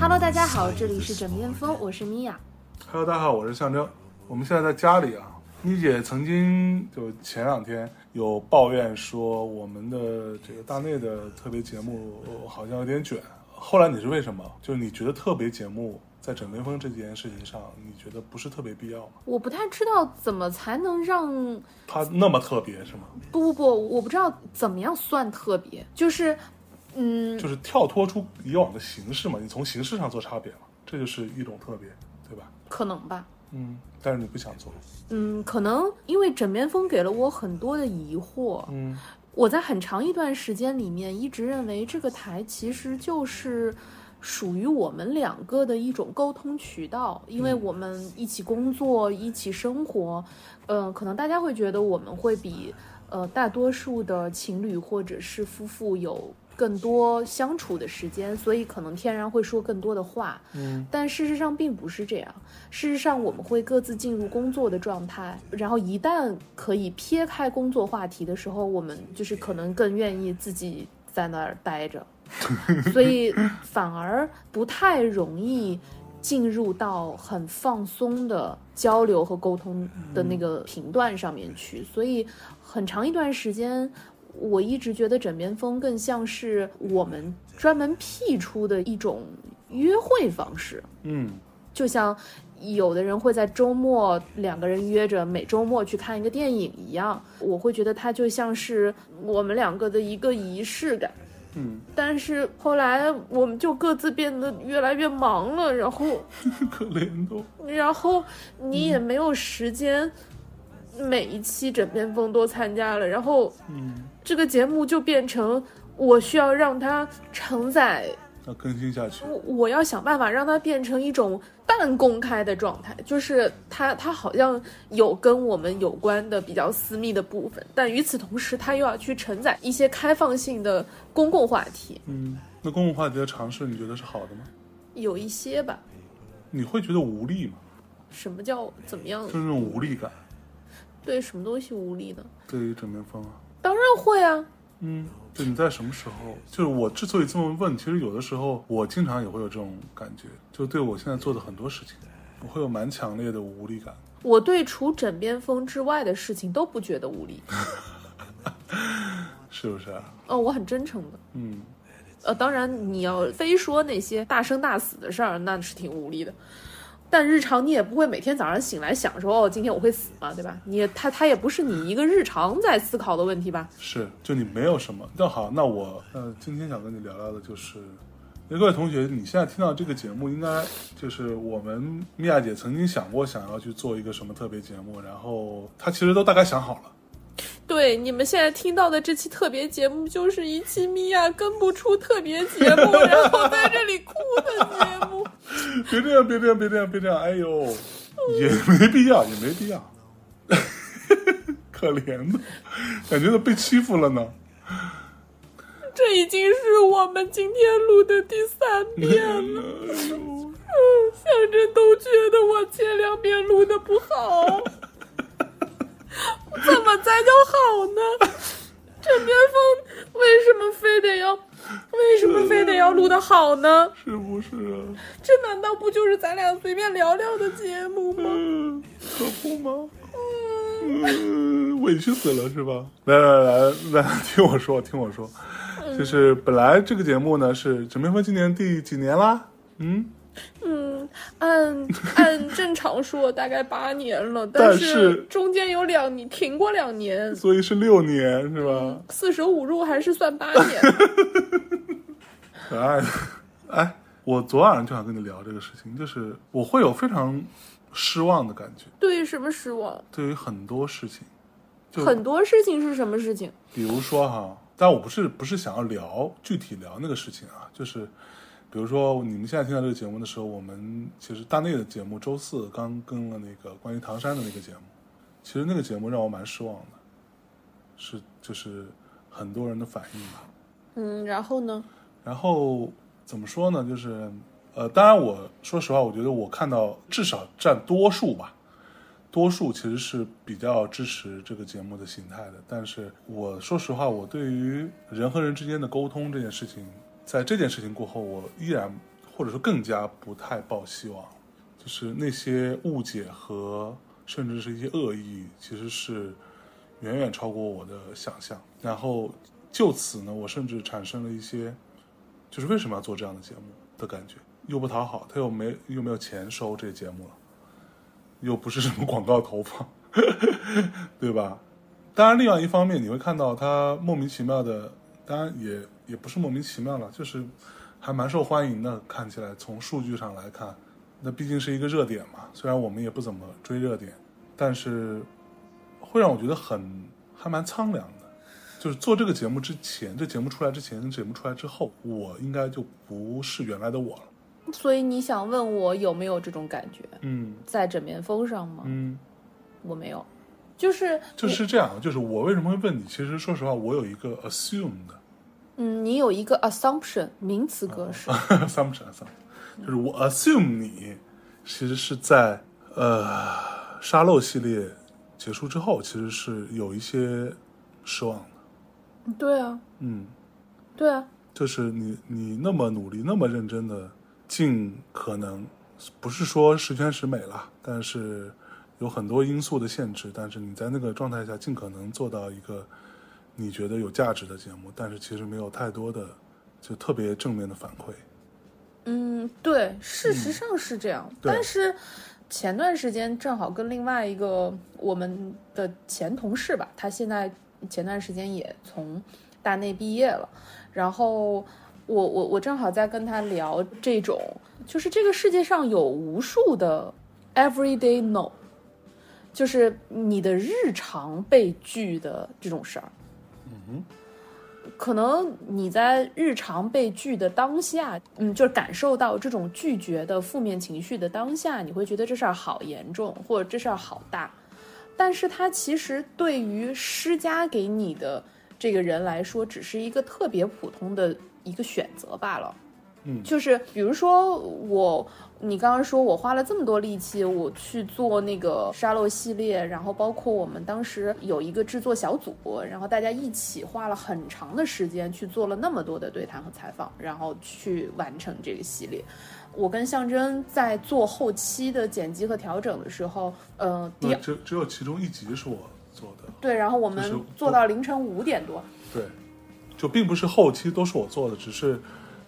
Hello，大家好，这里是枕边风，我是米娅。Hello，大家好，我是象征。我们现在在家里啊。妮姐曾经就前两天有抱怨说，我们的这个大内的特别节目呃好像有点卷。后来你是为什么？就是你觉得特别节目在枕边风这件事情上，你觉得不是特别必要吗？我不太知道怎么才能让它那么特别是吗？不不不，我不知道怎么样算特别，就是嗯，就是跳脱出以往的形式嘛，你从形式上做差别嘛，这就是一种特别，对吧？可能吧。嗯，但是你不想做，嗯，可能因为枕边风给了我很多的疑惑。嗯我在很长一段时间里面一直认为这个台其实就是属于我们两个的一种沟通渠道，因为我们一起工作、一起生活，嗯、可能大家会觉得我们会比呃大多数的情侣或者是夫妇有更多相处的时间，所以可能天然会说更多的话。嗯但事实上并不是这样。事实上，我们会各自进入工作的状态，然后一旦可以撇开工作话题的时候，我们就是可能更愿意自己在那儿待着，所以反而不太容易进入到很放松的交流和沟通的那个频段上面去。所以很长一段时间。我一直觉得枕边风更像是我们专门辟出的一种约会方式，嗯。就像有的人会在周末两个人约着每周末去看一个电影一样，我会觉得它就像是我们两个的一个仪式感。嗯，但是后来我们就各自变得越来越忙了，然后 可怜的。然后你也没有时间每一期枕边风都参加了，然后嗯，这个节目就变成我需要让它承载要更新下去。我我要想办法让它变成一种半公开的状态，就是它它好像有跟我们有关的比较私密的部分，但与此同时，它又要去承载一些开放性的公共话题，嗯，那公共话题的尝试，你觉得是好的吗？有一些吧。你会觉得无力吗？什么叫怎么样就是那种无力感，对什么东西无力呢？对于枕边风啊。当然会啊，嗯，对你在什么时候？就是我之所以这么问，其实有的时候我经常也会有这种感觉，就对我现在做的很多事情，我会有蛮强烈的无力感。我对除枕边风之外的事情都不觉得无力。是不是啊？哦，我很真诚的。嗯，呃，当然你要非说那些大生大死的事儿，那是挺无力的。但日常你也不会每天早上醒来想说哦，今天我会死嘛，对吧？你他他也不是你一个日常在思考的问题吧？是，就你没有什么。那好，那我呃今天想跟你聊聊的就是，各位同学，你现在听到这个节目，应该就是我们米娅姐曾经想过想要去做一个什么特别节目，然后她其实都大概想好了。对，你们现在听到的这期特别节目，就是一期米娅跟不出特别节目，然后在这里哭的节目。别这样，别这样，别这样，别这样！哎呦，也没必要，也没必要。可怜的，感觉都被欺负了呢。这已经是我们今天录的第三遍了。哎呦，象征都觉得我前两遍录的不好，怎么才叫好呢？枕边风为什么非得要，为什么非得要录的好呢？是不是啊？这难道不就是咱俩随便聊聊的节目吗？嗯，可不吗？嗯，委屈死了是吧？来来来来，听我说，听我说，就是本来这个节目呢是枕边风今年第几年啦？嗯，嗯，按按 正常说大概八年了，但是是中间有两年停过两年，所以是六年是吧？四舍五入还是算八年。可爱的，哎，我昨晚上就想跟你聊这个事情，就是我会有非常失望的感觉，对于什么失望？对于很多事情，就很多事情是什么事情？比如说哈，但我不是不是想要聊具体聊那个事情啊，就是比如说你们现在听到这个节目的时候，我们其实大内的节目周四刚更了那个关于唐山的那个节目，其实那个节目让我蛮失望的，是就是很多人的反应吧。嗯，然后呢？然后怎么说呢？就是呃，当然我说实话，我觉得我看到至少占多数吧，多数其实是比较支持这个节目的形态的。但是我说实话，我对于人和人之间的沟通这件事情，在这件事情过后，我依然或者说更加不太抱希望。就是那些误解和甚至是一些恶意，其实是远远超过我的想象。然后就此呢，我甚至产生了一些，就是为什么要做这样的节目的感觉，又不讨好，他又没又没有钱收这节目了，又不是什么广告投放，对吧？当然，另外一方面，你会看到他莫名其妙的，当然也也不是莫名其妙了，就是还蛮受欢迎的。看起来从数据上来看，那毕竟是一个热点嘛。虽然我们也不怎么追热点，但是会让我觉得很还蛮苍凉的。就是做这个节目之前，这节目出来之前，节目出来之后，我应该就不是原来的我了。所以你想问我有没有这种感觉，嗯在枕边风上吗？嗯，我没有，就是就是这样。就是我为什么会问你？其实说实话，我有一个 assume 的嗯，你有一个 assumption 名词格式，assumption assumption，就是我 assume 你其实是在呃沙漏系列结束之后，其实是有一些失望的。对啊，嗯，对啊，就是你你那么努力，那么认真的，尽可能不是说十全十美了，但是有很多因素的限制，但是你在那个状态下尽可能做到一个你觉得有价值的节目，但是其实没有太多的就特别正面的反馈。嗯，对，事实上是这样，对但是前段时间正好跟另外一个我们的前同事吧，他现在前段时间也从大内毕业了，然后我我我正好在跟他聊这种，就是这个世界上有无数的 everyday no，就是你的日常被拒的这种事儿。可能你在日常被拒的当下，嗯，就是感受到这种拒绝的负面情绪的当下，你会觉得这事儿好严重，或者这事儿好大。但是它其实对于施加给你的这个人来说，只是一个特别普通的一个选择罢了。嗯就是比如说我，你刚刚说我花了这么多力气，我去做那个沙漏系列，然后包括我们当时有一个制作小组，然后大家一起花了很长的时间去做了那么多的对谈和采访，然后去完成这个系列。我跟象征在做后期的剪辑和调整的时候，呃，第那只只有其中一集是我做的，对，然后我们做到凌晨五点多，对，就并不是后期都是我做的，只是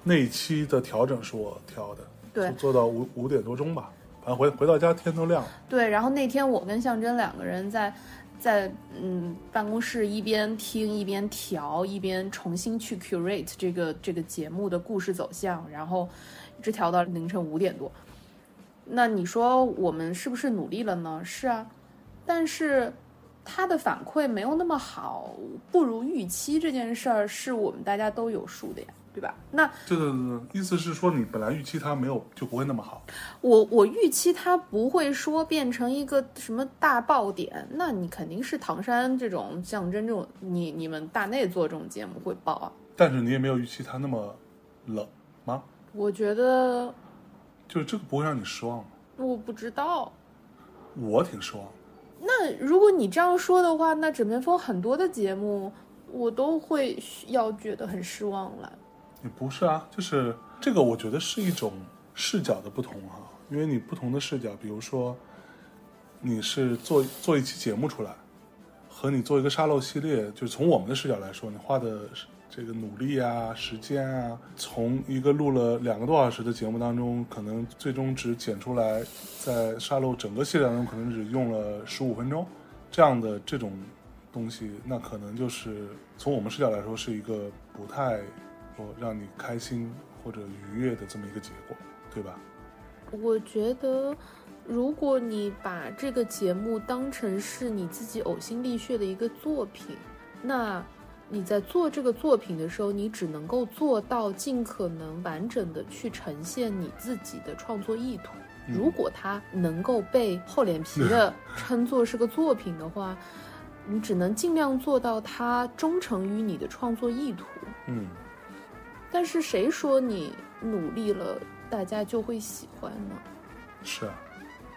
那一期的调整是我调的，对做做到五五点多钟吧，反正回回到家天都亮了。对，然后那天我跟象征两个人在在嗯办公室一边听一边调，一边重新去 curate 这个这个节目的故事走向，然后一直调到凌晨五点多。那你说我们是不是努力了呢？是啊，但是他的反馈没有那么好，不如预期这件事儿是我们大家都有数的呀，对吧？那对对对对，意思是说你本来预期它没有就不会那么好，我我预期它不会说变成一个什么大爆点，那你肯定是唐山这种象征这种，你你们大内做这种节目会爆啊。但是你也没有预期它那么冷吗？我觉得就是这个不会让你失望吗？我不知道。我挺失望。那如果你这样说的话，那枕边风很多的节目我都会要觉得很失望了。也不是啊，就是这个，我觉得是一种视角的不同哈、因为你不同的视角，比如说你是做做一期节目出来，和你做一个沙漏系列，就是从我们的视角来说，你花的这个努力啊、时间啊，从一个录了两个多小时的节目当中，可能最终只剪出来，在沙漏整个系列当中可能只用了十五分钟，这样的这种东西，那可能就是从我们视角来说是一个不太说让你开心或者愉悦的这么一个结果，对吧？我觉得，如果你把这个节目当成是你自己呕心沥血的一个作品，那你在做这个作品的时候，你只能够做到尽可能完整的去呈现你自己的创作意图。如果它能够被厚脸皮的 称作是个作品的话，你只能尽量做到它忠诚于你的创作意图。嗯，但是谁说你努力了，大家就会喜欢呢？是啊，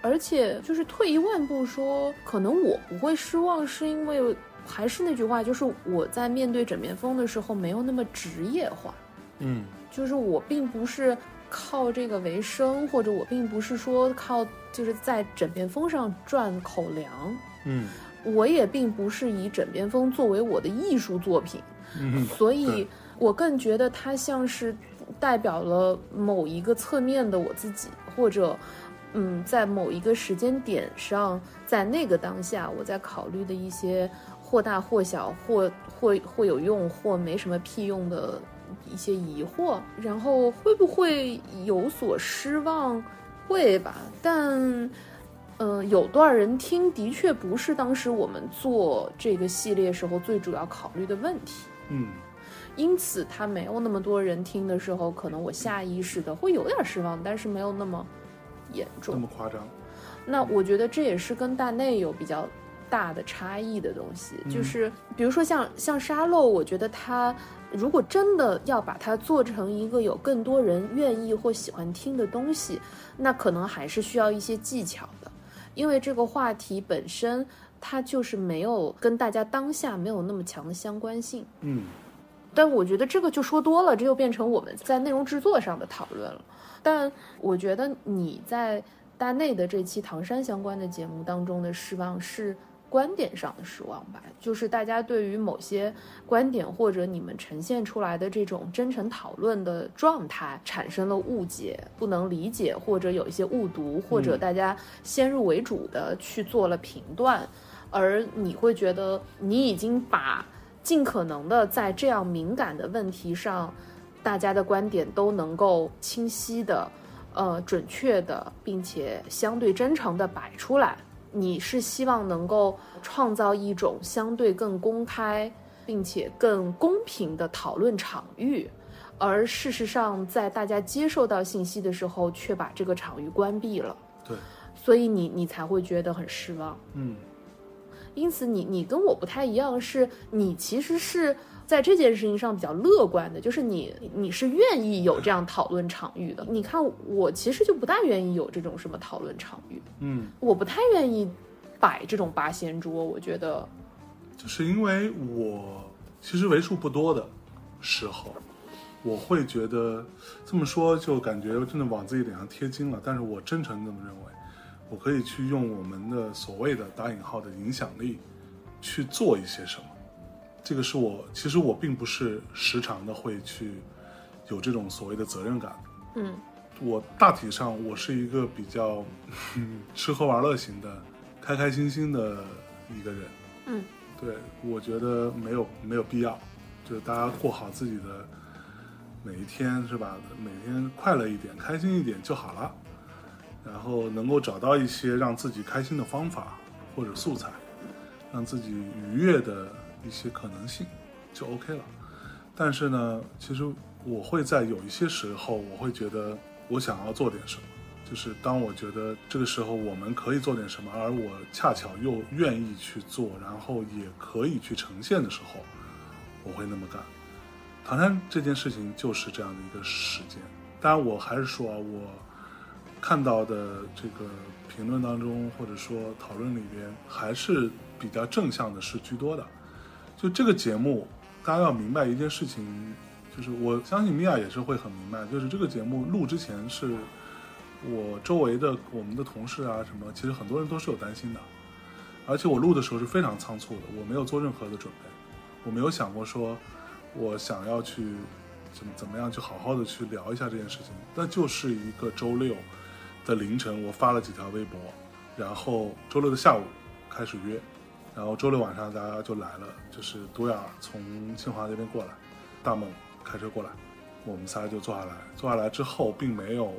而且就是退一万步说，可能我不会失望，是因为还是那句话，就是我在面对枕边风的时候没有那么职业化，嗯。就是我并不是靠这个为生，或者我并不是说靠就是在枕边风上赚口粮，嗯。我也并不是以枕边风作为我的艺术作品，嗯，所以对我更觉得它像是代表了某一个侧面的我自己，或者，嗯，在某一个时间点上，在那个当下，我在考虑的一些或大或小、或或或有用或没什么屁用的一些疑惑，然后会不会有所失望？会吧，但。嗯，有多少人听，的确不是当时我们做这个系列时候最主要考虑的问题。嗯因此，它没有那么多人听的时候，可能我下意识的会有点失望，但是没有那么严重那。么夸张，那我觉得这也是跟大内有比较大的差异的东西，嗯就是比如说像像沙漏，我觉得它如果真的要把它做成一个有更多人愿意或喜欢听的东西，那可能还是需要一些技巧的，因为这个话题本身它就是没有跟大家当下没有那么强的相关性。嗯但我觉得这个就说多了，这又变成我们在内容制作上的讨论了。但我觉得你在大内的这期唐山相关的节目当中的失望是观点上的失望吧，就是大家对于某些观点或者你们呈现出来的这种真诚讨论的状态产生了误解，不能理解，或者有一些误读，或者大家先入为主的去做了评断，而你会觉得你已经把。尽可能的在这样敏感的问题上，大家的观点都能够清晰的、呃准确的，并且相对真诚的摆出来。你是希望能够创造一种相对更公开，并且更公平的讨论场域，而事实上，在大家接受到信息的时候，却把这个场域关闭了。对，所以你你才会觉得很失望。嗯因此你，你跟我不太一样，是你其实是在这件事情上比较乐观的，就是你你是愿意有这样讨论场域的。你看我其实就不大愿意有这种什么讨论场域，嗯，我不太愿意摆这种八仙桌。我觉得，就是因为我其实为数不多的时候，我会觉得这么说就感觉真的往自己脸上贴金了，但是我真诚地这么认为，我可以去用我们的所谓的打引号的影响力去做一些什么。这个是我其实我并不是时常的会去有这种所谓的责任感。嗯我大体上我是一个比较嗯 吃喝玩乐型的，开开心心的一个人。嗯，对，我觉得没有没有必要，就是大家过好自己的每一天是吧？每天快乐一点，开心一点就好了。然后能够找到一些让自己开心的方法或者素材，让自己愉悦的一些可能性，就 OK 了。但是呢，其实我会在有一些时候，我会觉得我想要做点什么，就是当我觉得这个时候我们可以做点什么，而我恰巧又愿意去做，然后也可以去呈现的时候，我会那么干。唐山这件事情就是这样的一个时间。当然，我还是说啊，我看到的这个评论当中，或者说讨论里边，还是比较正向的是居多的。就这个节目，大家要明白一件事情，就是我相信米娅也是会很明白，就是这个节目录之前是我周围的我们的同事啊什么，其实很多人都是有担心的，而且我录的时候是非常仓促的，我没有做任何的准备，我没有想过说我想要去怎么怎么样去好好的去聊一下这件事情，那就是一个周六的凌晨，我发了几条微博，然后周六的下午开始约，然后周六晚上大家就来了，就是独眼从清华那边过来，大梦开车过来，我们仨就坐下来，坐下来之后并没有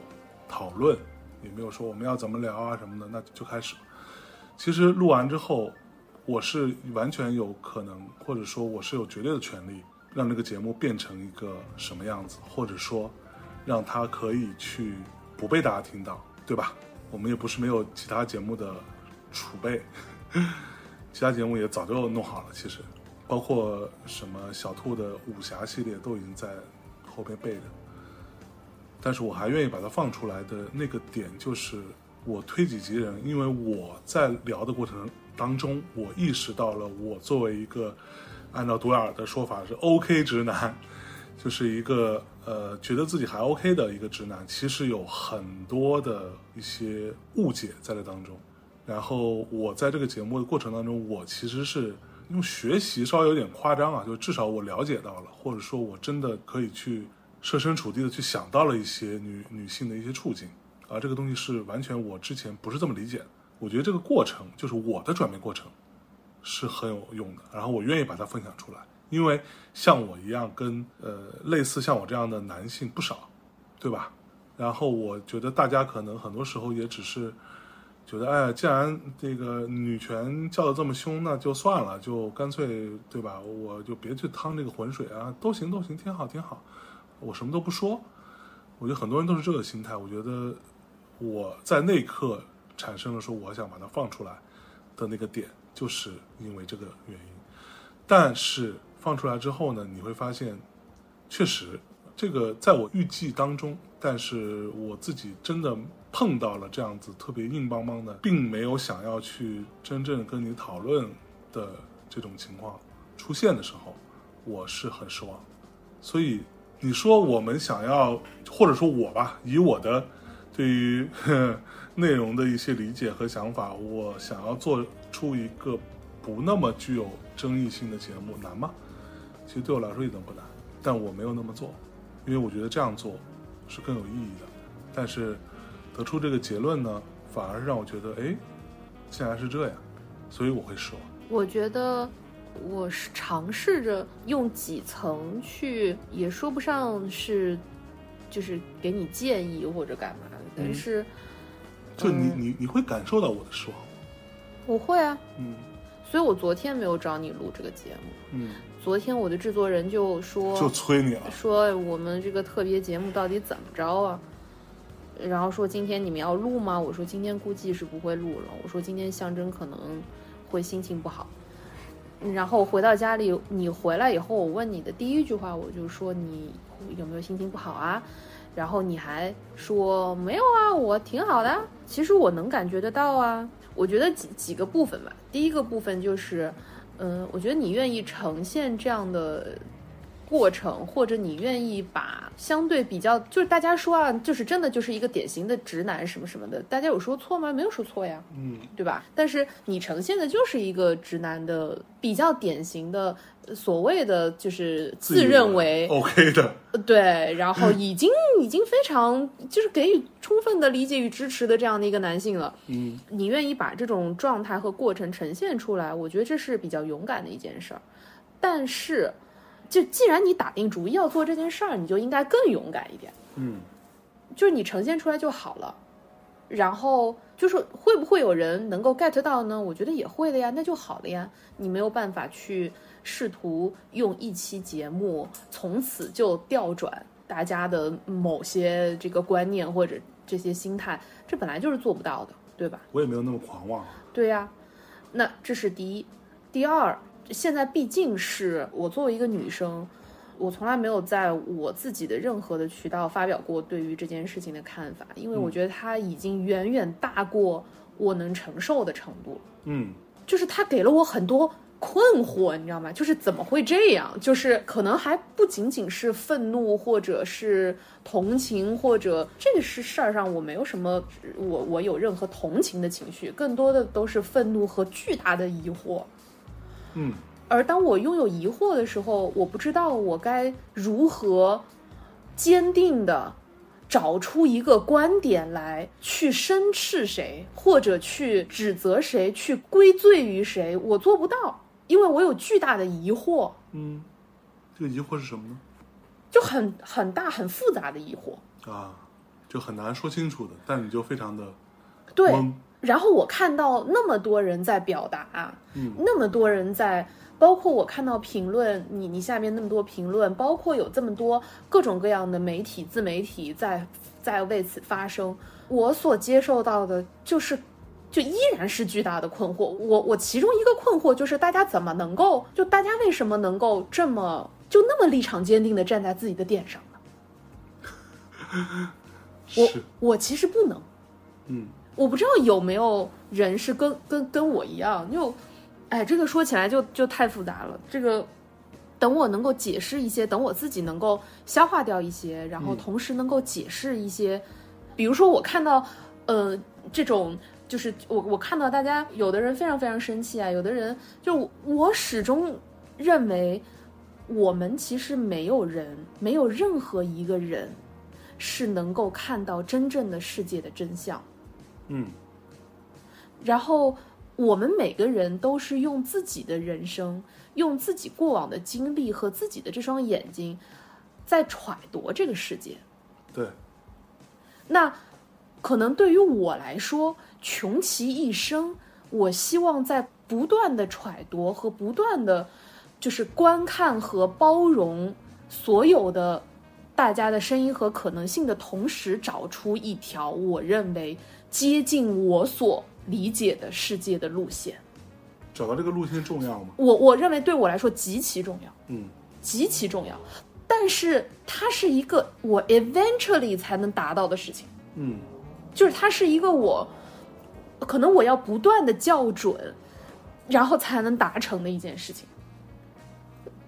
讨论，也没有说我们要怎么聊啊什么的，那就开始。其实录完之后，我是完全有可能，或者说我是有绝对的权利，让这个节目变成一个什么样子，或者说让它可以去不被大家听到，对吧？我们也不是没有其他节目的储备。其他节目也早就弄好了，其实包括什么小兔的武侠系列都已经在后边备着。但是我还愿意把它放出来的那个点，就是我推己及人，因为我在聊的过程当中，我意识到了我作为一个按照独眼儿的说法是 OK 直男，就是一个呃觉得自己还 OK 的一个直男，其实有很多的一些误解在这当中。然后我在这个节目的过程当中，我其实是用学习稍微有点夸张啊，就至少我了解到了，或者说我真的可以去设身处地的去想到了一些女女性的一些处境，啊这个东西是完全我之前不是这么理解的。我觉得这个过程就是我的转变过程是很有用的，然后我愿意把它分享出来，因为像我一样跟呃类似像我这样的男性不少，对吧？然后我觉得大家可能很多时候也只是觉得，哎，既然这个女权叫的这么凶，那就算了，就干脆对吧？我就别去趟这个浑水啊，都行都行，挺好挺好，我什么都不说。我觉得很多人都是这个心态。我觉得我在那一刻产生了说我想把它放出来的那个点，就是因为这个原因。但是放出来之后呢，你会发现，确实这个在我预计当中，但是我自己真的碰到了这样子特别硬邦邦的，并没有想要去真正跟你讨论的这种情况出现的时候，我是很失望。所以你说我们想要，或者说我吧，以我的对于 内容的一些理解和想法，我想要做出一个不那么具有争议性的节目，难吗？其实对我来说一点不难，但我没有那么做，因为我觉得这样做是更有意义的。但是得出这个结论呢，反而让我觉得，哎，竟然是这样，所以我会失望。我觉得我是尝试着用几层去，也说不上是，就是给你建议或者干嘛的，但嗯是就你嗯你你会感受到我的失望，我会啊，嗯所以我昨天没有找你录这个节目。嗯，昨天我的制作人就说，就催你了，说我们这个特别节目到底怎么着啊？然后说今天你们要录吗？我说今天估计是不会录了。我说今天象征可能会心情不好。然后回到家里，你回来以后，我问你的第一句话，我就说你有没有心情不好啊？然后你还说没有啊，我挺好的啊。其实我能感觉得到啊。我觉得几几个部分吧。第一个部分就是，嗯，我觉得你愿意呈现这样的过程，或者你愿意把相对比较，就是大家说啊，就是真的就是一个典型的直男什么什么的，大家有说错吗？没有说错呀。嗯对吧？但是你呈现的就是一个直男的比较典型的呃所谓的就是自认为 OK 的，呃对，然后已经已经非常就是给予充分的理解与支持的这样的一个男性了。嗯你愿意把这种状态和过程呈现出来，我觉得这是比较勇敢的一件事儿。但是，就既然你打定主意要做这件事儿，你就应该更勇敢一点。嗯就是你呈现出来就好了。然后就是会不会有人能够 get 到呢？我觉得也会的呀，那就好了呀。你没有办法去试图用一期节目从此就调转大家的某些这个观念或者这些心态，这本来就是做不到的，对吧？我也没有那么狂妄，对呀、那这是第一。第二，现在毕竟是我作为一个女生，我从来没有在我自己的任何的渠道发表过对于这件事情的看法，因为我觉得它已经远远大过我能承受的程度了。嗯就是它给了我很多困惑，你知道吗？就是怎么会这样？就是可能还不仅仅是愤怒，或者是同情，或者这个是事儿上我没有什么，我我有任何同情的情绪，更多的都是愤怒和巨大的疑惑。嗯而当我拥有疑惑的时候，我不知道我该如何坚定的找出一个观点来，去申斥谁，或者去指责谁，去归罪于谁，我做不到，因为我有巨大的疑惑，嗯，这个疑惑是什么呢？就很很大很复杂的疑惑。啊，就很难说清楚的，但你就非常的对，懵，然后我看到那么多人在表达，嗯那么多人在，包括我看到评论，你你下面那么多评论，包括有这么多各种各样的媒体、自媒体在在为此发声，我所接受到的就是。就依然是巨大的困惑。我我其中一个困惑就是大家怎么能够，就大家为什么能够这么就那么立场坚定的站在自己的点上呢？我，我其实不能，嗯我不知道有没有人是跟跟跟我一样，就，哎，这个说起来就就太复杂了。这个等我能够解释一些，等我自己能够消化掉一些，然后嗯同时能够解释一些，比如说我看到，呃，这种就是我我看到大家有的人非常非常生气啊，有的人就我我始终认为，我们其实没有人，没有任何一个人是能够看到真正的世界的真相。嗯然后我们每个人都是用自己的人生，用自己过往的经历和自己的这双眼睛，在揣度这个世界。对，那可能对于我来说，穷其一生，我希望在不断的揣度和不断的，就是观看和包容所有的大家的声音和可能性的同时，找出一条我认为接近我所理解的世界的路线。找到这个路线重要吗？我我认为对我来说极其重要。嗯极其重要，但是它是一个我 eventually 才能达到的事情，嗯就是它是一个我可能我要不断的校准，然后才能达成的一件事情。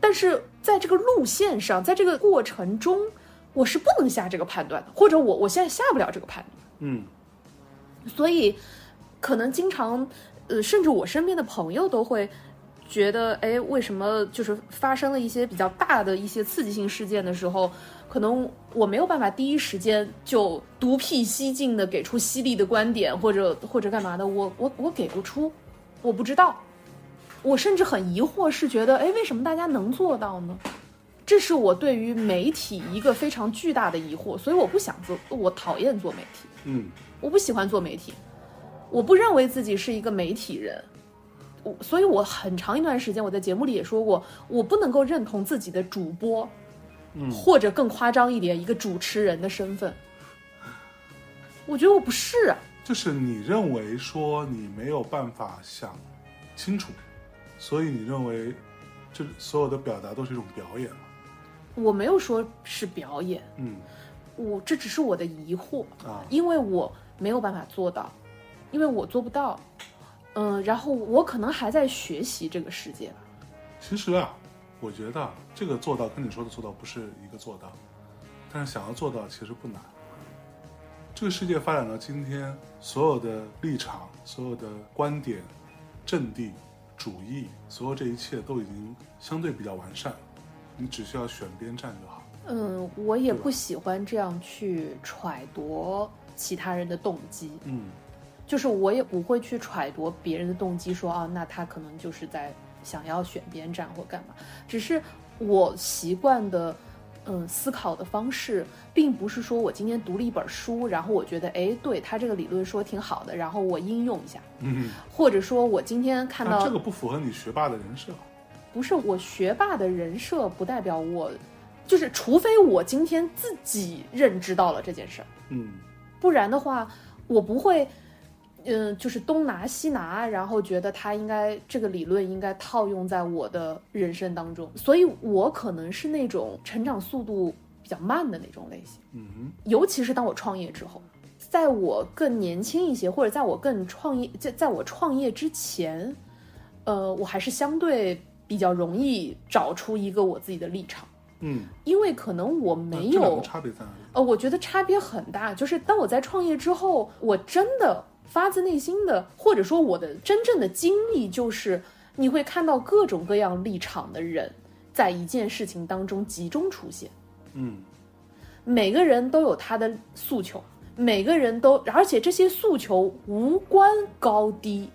但是在这个路线上，在这个过程中，我是不能下这个判断的，或者我我现在下不了这个判断。嗯所以可能经常，呃，甚至我身边的朋友都会觉得，哎，为什么就是发生了一些比较大的一些刺激性事件的时候，可能我没有办法第一时间就独辟蹊径的给出犀利的观点，或者或者干嘛的，我我我给不出，我不知道，我甚至很疑惑，是觉得，哎，为什么大家能做到呢？这是我对于媒体一个非常巨大的疑惑，所以我不想做，我讨厌做媒体。嗯。我不喜欢做媒体，我不认为自己是一个媒体人，我所以我很长一段时间我在节目里也说过，我不能够认同自己的主播，嗯或者更夸张一点，一个主持人的身份。我觉得我不是啊，就是你认为说你没有办法想清楚，所以你认为这所有的表达都是一种表演嘛？我没有说是表演，嗯我这只是我的疑惑，啊因为我没有办法做到，因为我做不到，嗯，然后我可能还在学习这个世界吧。其实啊，我觉得这个做到跟你说的做到不是一个做到，但是想要做到其实不难。这个世界发展到今天，所有的立场、所有的观点、阵地、主义，所有这一切都已经相对比较完善，你只需要选边站就好。嗯，我也不喜欢这样去揣度其他人的动机，嗯就是我也不会去揣度别人的动机说，啊，那他可能就是在想要选边站或干嘛。只是我习惯的，嗯，思考的方式，并不是说我今天读了一本书，然后我觉得，哎，对他这个理论说挺好的，然后我应用一下，嗯，或者说我今天看到这个不符合你学霸的人设。不是我学霸的人设，不代表我，就是除非我今天自己认知到了这件事儿，嗯不然的话，我不会，嗯、就是东拿西拿，然后觉得他应该这个理论应该套用在我的人生当中，所以我可能是那种成长速度比较慢的那种类型，嗯哼尤其是当我创业之后。在我更年轻一些，或者在我更创业，在在我创业之前，呃，我还是相对比较容易找出一个我自己的立场，嗯，因为可能我没有差别在哪里？呃，我觉得差别很大。就是当我在创业之后，我真的发自内心的，或者说我的真正的经历，就是你会看到各种各样立场的人在一件事情当中集中出现，嗯每个人都有他的诉求，每个人都，而且这些诉求无关高低，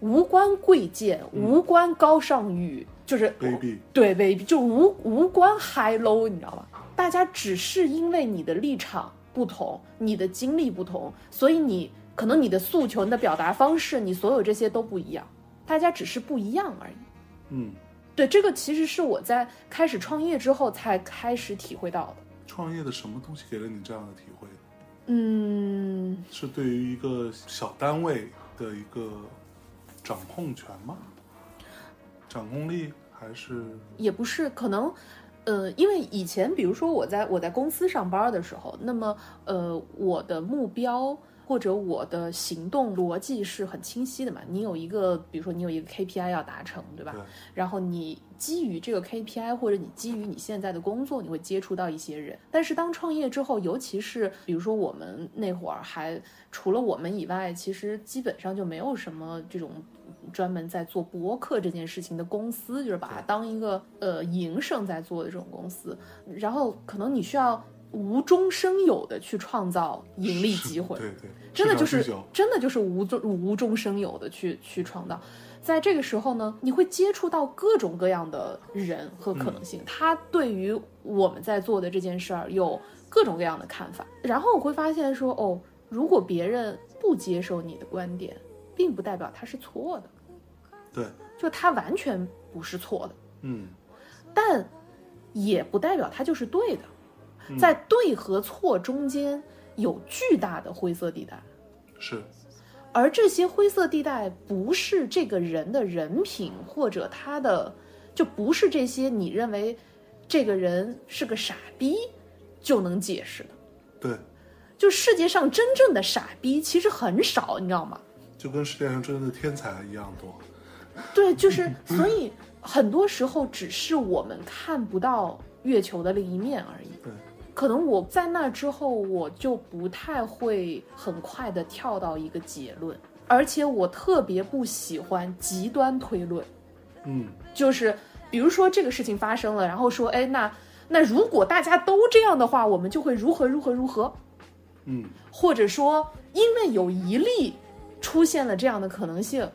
无关贵贱，无关高尚与，就是卑鄙。对卑鄙，就无无关 high low，你知道吧？大家只是因为你的立场不同，你的经历不同，所以你可能你的诉求、你的表达方式，你所有这些都不一样，大家只是不一样而已。嗯，对，这个其实是我在开始创业之后才开始体会到的。创业的什么东西给了你这样的体会？嗯，是对于一个小单位的一个掌控权吗？掌控力还是也不是，可能，呃，因为以前比如说我在我在公司上班的时候，那么呃，我的目标或者我的行动逻辑是很清晰的嘛。你有一个，比如说你有一个 KPI 要达成，对吧？对然后你基于这个 KPI，或者你基于你现在的工作，你会接触到一些人。但是当创业之后，尤其是比如说我们那会儿还除了我们以外，其实基本上就没有什么这种专门在做博客这件事情的公司，就是把它当一个呃营生在做的这种公司。然后可能你需要无中生有的去创造盈利机会。对对，真的就是真的就是无中无中生有的去去创造。在这个时候呢，你会接触到各种各样的人和可能性，他对于我们在做的这件事儿有各种各样的看法。然后我会发现说，哦，如果别人不接受你的观点，并不代表他是错的，对，就他完全不是错的。嗯但也不代表他就是对的，在对和错中间有巨大的灰色地带，是而这些灰色地带不是这个人的人品或者他的，就不是这些你认为这个人是个傻逼就能解释的。对，就世界上真正的傻逼其实很少，你知道吗？就跟世界上真正的天才一样多。对，就是所以很多时候只是我们看不到月球的另一面而已。对，可能我在那之后，我就不太会很快的跳到一个结论，而且我特别不喜欢极端推论，嗯。就是比如说这个事情发生了，然后说，哎，那那如果大家都这样的话，我们就会如何如何如何，嗯。或者说因为有一例出现了这样的可能性，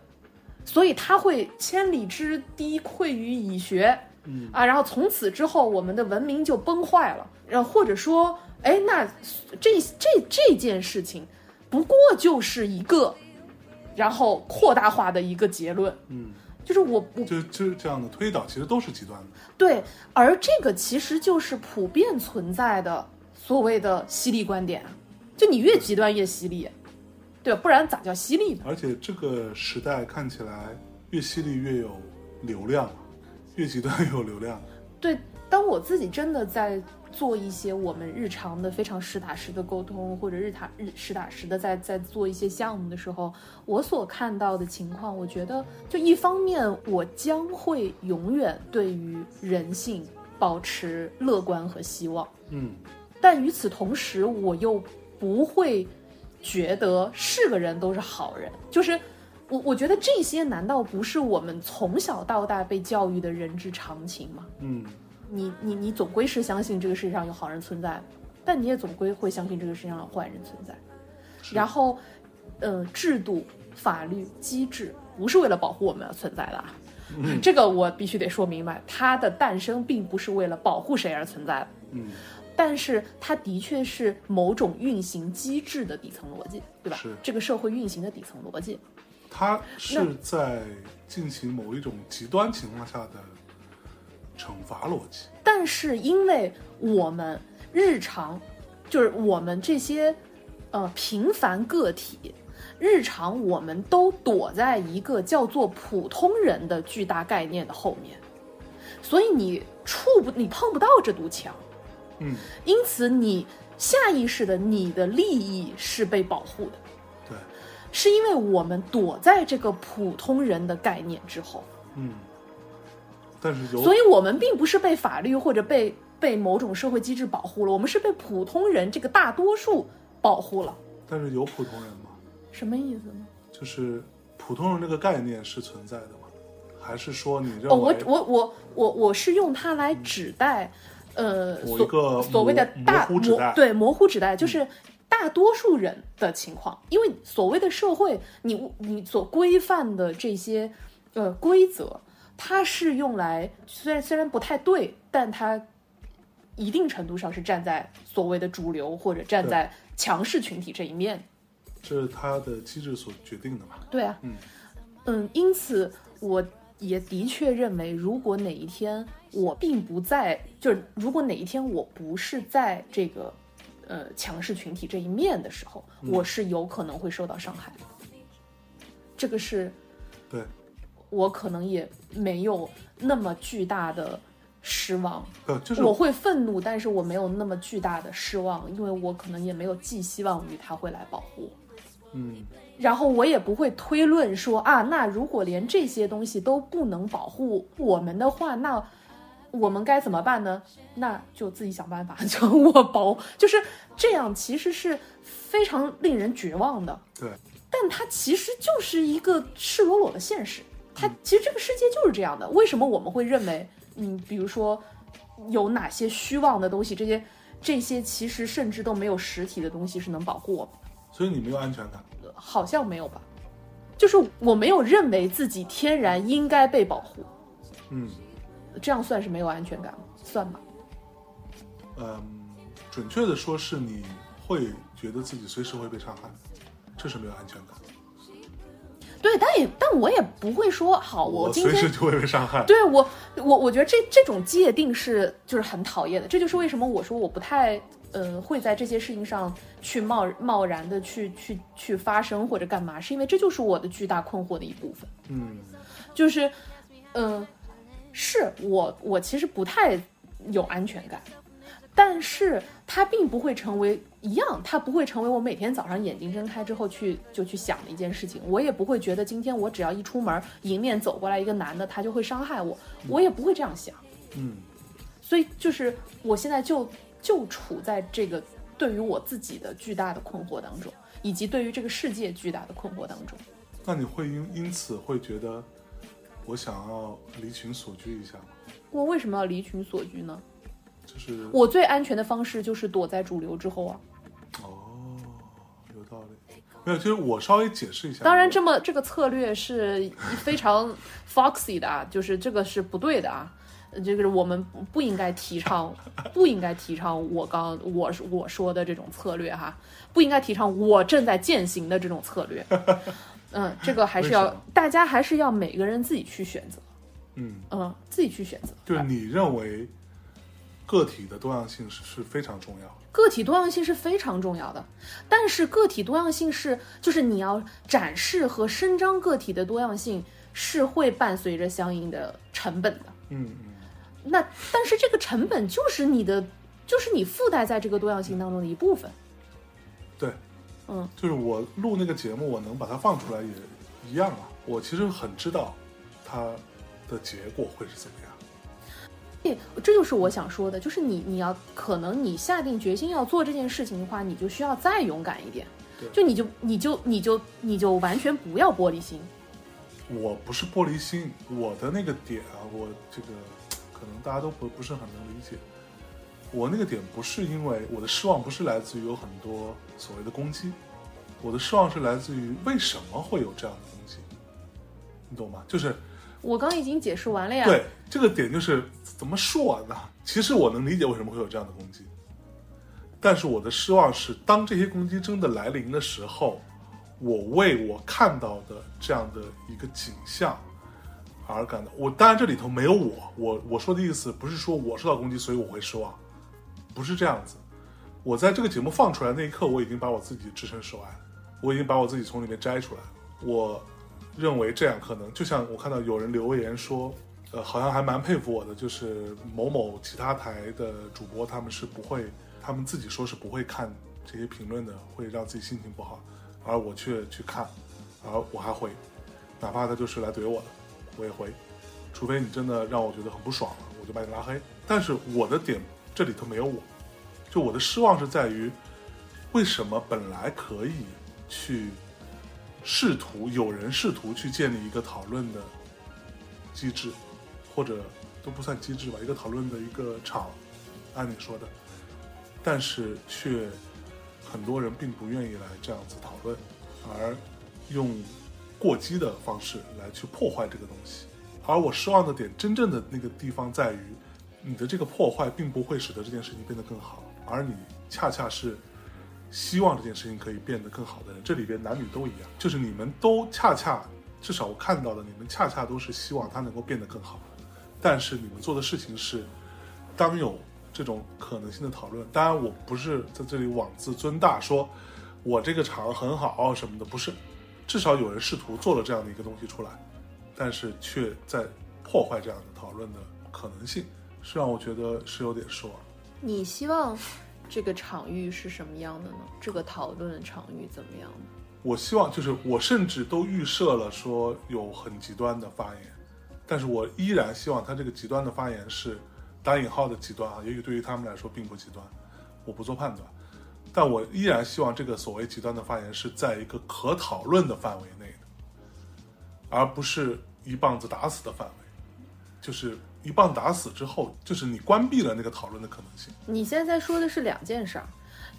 所以他会千里之堤溃于蚁穴，嗯啊，然后从此之后我们的文明就崩坏了，然后或者说，哎，那这这这件事情不过就是一个，然后扩大化的一个结论，嗯，就是我我就就这样的推导，其实都是极端的。对，而这个其实就是普遍存在的所谓的犀利观点啊，就你越极端越犀利，对吧？不然咋叫犀利呢？而且这个时代看起来越犀利越有流量，越极端越有流量。对，当我自己真的在做一些我们日常的非常实打实的沟通，或者日打日实打实的在在做一些项目的时候，我所看到的情况，我觉得就一方面，我将会永远对于人性保持乐观和希望，嗯但与此同时，我又不会觉得是个人都是好人，就是。我我觉得这些难道不是我们从小到大被教育的人之常情吗？嗯你你你总归是相信这个世界上有好人存在，但你也总归会相信这个世界上有坏人存在。然后，呃，制度、法律、机制不是为了保护我们而存在的啊，这个我必须得说明白，它的诞生并不是为了保护谁而存在的，嗯，但是它的确是某种运行机制的底层逻辑，对吧是？这个社会运行的底层逻辑。它是在进行某一种极端情况下的惩罚逻辑。但是因为我们日常，就是我们这些呃平凡个体，日常我们都躲在一个叫做普通人的巨大概念的后面，所以你触不，你碰不到这堵墙，嗯，因此你下意识的你的利益是被保护的，对，是因为我们躲在这个普通人的概念之后。嗯。但是有所以我们并不是被法律或者被被某种社会机制保护了，我们是被普通人这个大多数保护了。但是有普通人吗？什么意思呢？就是普通人这个概念是存在的吗？还是说你认为哦，我我我我我是用它来指代，呃，所所谓的大模对模糊指代就是大多数人的情况，因为所谓的社会，你你所规范的这些呃规则，它是用来虽然虽然不太对，但它一定程度上是站在所谓的主流或者站在强势群体这一面。这是它的机制所决定的嘛？对啊，嗯嗯，因此我也的确认为，如果哪一天我并不在，就是如果哪一天我不是在这个呃强势群体这一面的时候，我是有可能会受到伤害的。这个是对，我可能也没有那么巨大的失望。呃，就是我会愤怒，但是我没有那么巨大的失望，因为我可能也没有寄希望于他会来保护我。嗯，然后我也不会推论说啊，那如果连这些东西都不能保护我们的话，那我们该怎么办呢？那就自己想办法，就我保，就是这样，其实是非常令人绝望的。对，但它其实就是一个赤裸裸的现实。它其实这个世界就是这样的。为什么我们会认为，嗯，比如说有哪些虚妄的东西，这些这些其实甚至都没有实体的东西是能保护我们的？所以你没有安全感。好像没有吧？就是我没有认为自己天然应该被保护，嗯这样算是没有安全感吗？算吧。嗯，准确的说是你会觉得自己随时会被伤害，这是没有安全感。对，但也但我也不会说好，我随时就会被伤害。对我我我觉得这这种界定是就是很讨厌的，这就是为什么我说我不太呃会在这些事情上去贸贸然的去去去发生或者干嘛，是因为这就是我的巨大困惑的一部分。嗯就是，嗯、是我我其实不太有安全感，但是它并不会成为一样，它不会成为我每天早上眼睛睁开之后去就去想的一件事情。我也不会觉得今天我只要一出门，迎面走过来一个男的，他就会伤害我，我也不会这样想。嗯所以就是我现在就就处在这个对于我自己的巨大的困惑当中，以及对于这个世界巨大的困惑当中。那你会因因此会觉得我想要离群索居一下吗？我为什么要离群索居呢？就是我最安全的方式就是躲在主流之后啊。哦，有道理。没有，就是我稍微解释一下。当然，这么这个策略是非常 foxy 的啊，就是这个是不对的啊。呃这个我们不不应该提倡，不应该提倡我刚我我说的这种策略哈，不应该提倡我正在践行的这种策略。嗯，这个还是要大家还是要每个人自己去选择，嗯，嗯，自己去选择。就是你认为个体的多样性是是非常重要的。个体多样性是非常重要的，但是个体多样性是就是你要展示和伸张个体的多样性是会伴随着相应的成本的。嗯嗯，那但是这个成本就是你的，就是你附带在这个多样性当中的一部分。对，嗯，就是我录那个节目，我能把它放出来也一样啊。我其实很知道它的结果会是怎么样。对，这就是我想说的，就是你你要可能你下定决心要做这件事情的话，你就需要再勇敢一点对，就你就你就你就你就完全不要玻璃心。我不是玻璃心，我的那个点啊，我这个可能大家都不不是很能理解。我那个点不是因为我的失望不是来自于有很多所谓的攻击，我的失望是来自于为什么会有这样的攻击，你懂吗？就是我刚已经解释完了呀。对这个点就是怎么说呢？其实我能理解为什么会有这样的攻击，但是我的失望是，当这些攻击真的来临的时候，我为我看到的这样的一个景象而感到。我当然这里头没有我，我我说的意思不是说我受到攻击，所以我会失望，不是这样子。我在这个节目放出来那一刻，我已经把我自己置身事外了，我已经把我自己从里面摘出来。我认为这样可能，就像我看到有人留言说，呃，好像还蛮佩服我的，就是某某其他台的主播，他们是不会，他们自己说是不会看这些评论的，会让自己心情不好，而我却去看，而我还回，哪怕他就是来怼我的，我也回，除非你真的让我觉得很不爽了，我就把你拉黑。但是我的点这里头没有我，就我的失望是在于，为什么本来可以去试图有人试图去建立一个讨论的机制，或者都不算机制吧，一个讨论的一个场，按你说的，但是却很多人并不愿意来这样子讨论，而用过激的方式来去破坏这个东西。而我失望的点，真正的那个地方在于，你的这个破坏并不会使得这件事情变得更好，而你恰恰是希望这件事情可以变得更好的人。这里边男女都一样，就是你们都恰恰，至少我看到的，你们恰恰都是希望它能够变得更好。但是你们做的事情是，当有这种可能性的讨论，当然我不是在这里妄自尊大，说我这个场很好什么的，不是，至少有人试图做了这样的一个东西出来，但是却在破坏这样的讨论的可能性，是让我觉得是有点失望。你希望这个场域是什么样的呢？这个讨论场域怎么样呢？我希望就是我甚至都预设了说有很极端的发言，但是我依然希望他这个极端的发言是打引号的极端啊，也许对于他们来说并不极端，我不做判断，但我依然希望这个所谓极端的发言是在一个可讨论的范围内的，而不是一棒子打死的范围，就是一棒打死之后，就是你关闭了那个讨论的可能性。你现在说的是两件事儿，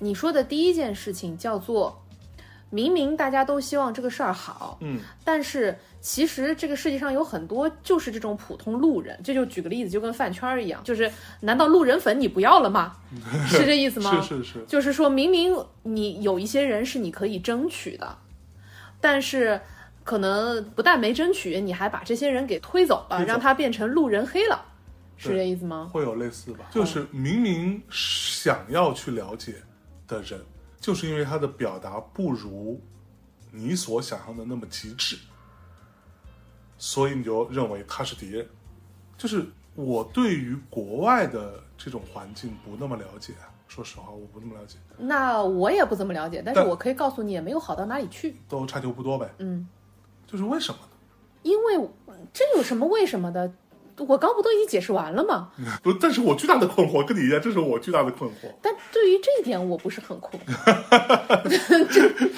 你说的第一件事情叫做，明明大家都希望这个事儿好，嗯，但是其实这个世界上有很多就是这种普通路人，这就举个例子，就跟饭圈儿一样，就是难道路人粉你不要了吗？是这意思吗？是是是，就是说明明你有一些人是你可以争取的，但是可能不但没争取，你还把这些人给推走了，走让他变成路人黑了，是这意思吗？会有类似吧？就是明明想要去了解的人，就是因为他的表达不如你所想象的那么极致，所以你就认为他是敌人。就是我对于国外的这种环境不那么了解，说实话，我不那么了解，那我也不怎么了解，但是我可以告诉你，也没有好到哪里去。都差球不多呗。嗯，就是为什么呢？因为这有什么为什么的？我刚不都已经解释完了吗？不，但是我巨大的困惑跟你一样，这是我巨大的困惑。但对于这一点，我不是很困惑。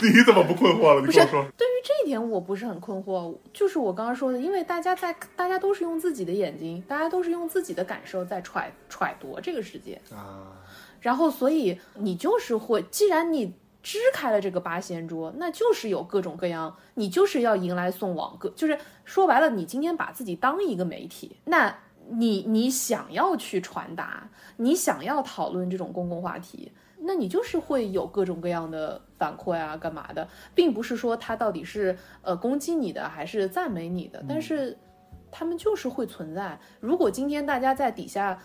你怎么不困惑了？你不是跟我说。对于这一点，我不是很困惑。就是我刚刚说的，因为大家在，大家都是用自己的眼睛，大家都是用自己的感受在揣揣度这个世界。啊，然后，所以你就是会，既然你支开了这个八仙桌，那就是有各种各样，你就是要迎来送往，各就是说白了，你今天把自己当一个媒体，那你你想要去传达，你想要讨论这种公共话题。那你就是会有各种各样的反馈啊，干嘛的，并不是说他到底是呃攻击你的还是赞美你的，但是他们就是会存在。如果今天大家在底下，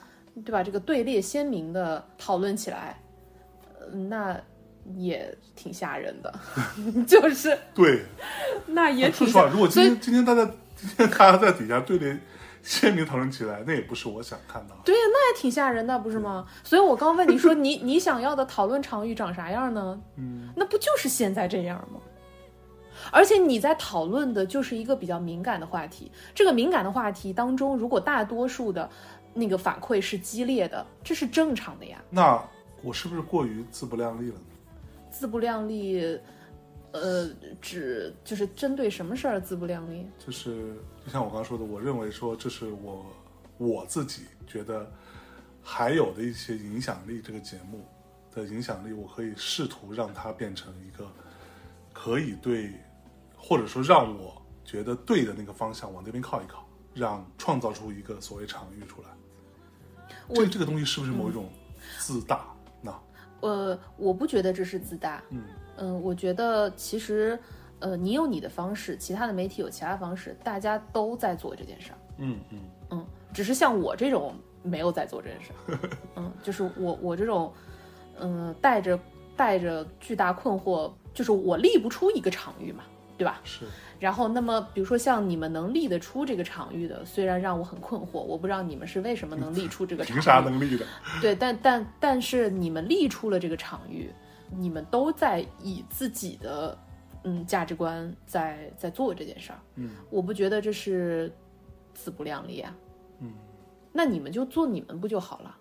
对吧？这个队列鲜明的讨论起来，呃那也挺吓人的，就是对，那也挺说实话，如果今天今天大家今天大家在底下对联鲜明讨论起来，那也不是我想看到的。对呀，那也挺吓人的，不是吗？所以我刚问你说，你你想要的讨论场域长啥样呢？嗯，那不就是现在这样吗？而且你在讨论的就是一个比较敏感的话题，这个敏感的话题当中，如果大多数的那个反馈是激烈的，这是正常的呀。那我是不是过于自不量力了呢？自不量力，呃，指就是针对什么事儿自不量力？就是就像我刚刚说的，我认为说这是我我自己觉得还有的一些影响力，这个节目的影响力，我可以试图让它变成一个可以对，或者说让我觉得对的那个方向往那边靠一靠，让创造出一个所谓场域出来。这这个东西是不是某一种自大？那呃，我不觉得这是自大，嗯。嗯，我觉得其实，呃，你有你的方式，其他的媒体有其他方式，大家都在做这件事儿，嗯嗯。嗯，只是像我这种没有在做这件事儿，嗯，就是我我这种，嗯、带着带着巨大困惑，就是我立不出一个场域嘛，对吧？是然后，那么比如说像你们能立得出这个场域的，虽然让我很困惑，我不知道你们是为什么能立出这个场域，凭啥能立的？对，但但但是你们立出了这个场域，你们都在以自己的嗯价值观在在做这件事儿，嗯我不觉得这是自不量力啊。嗯那你们就做你们不就好了？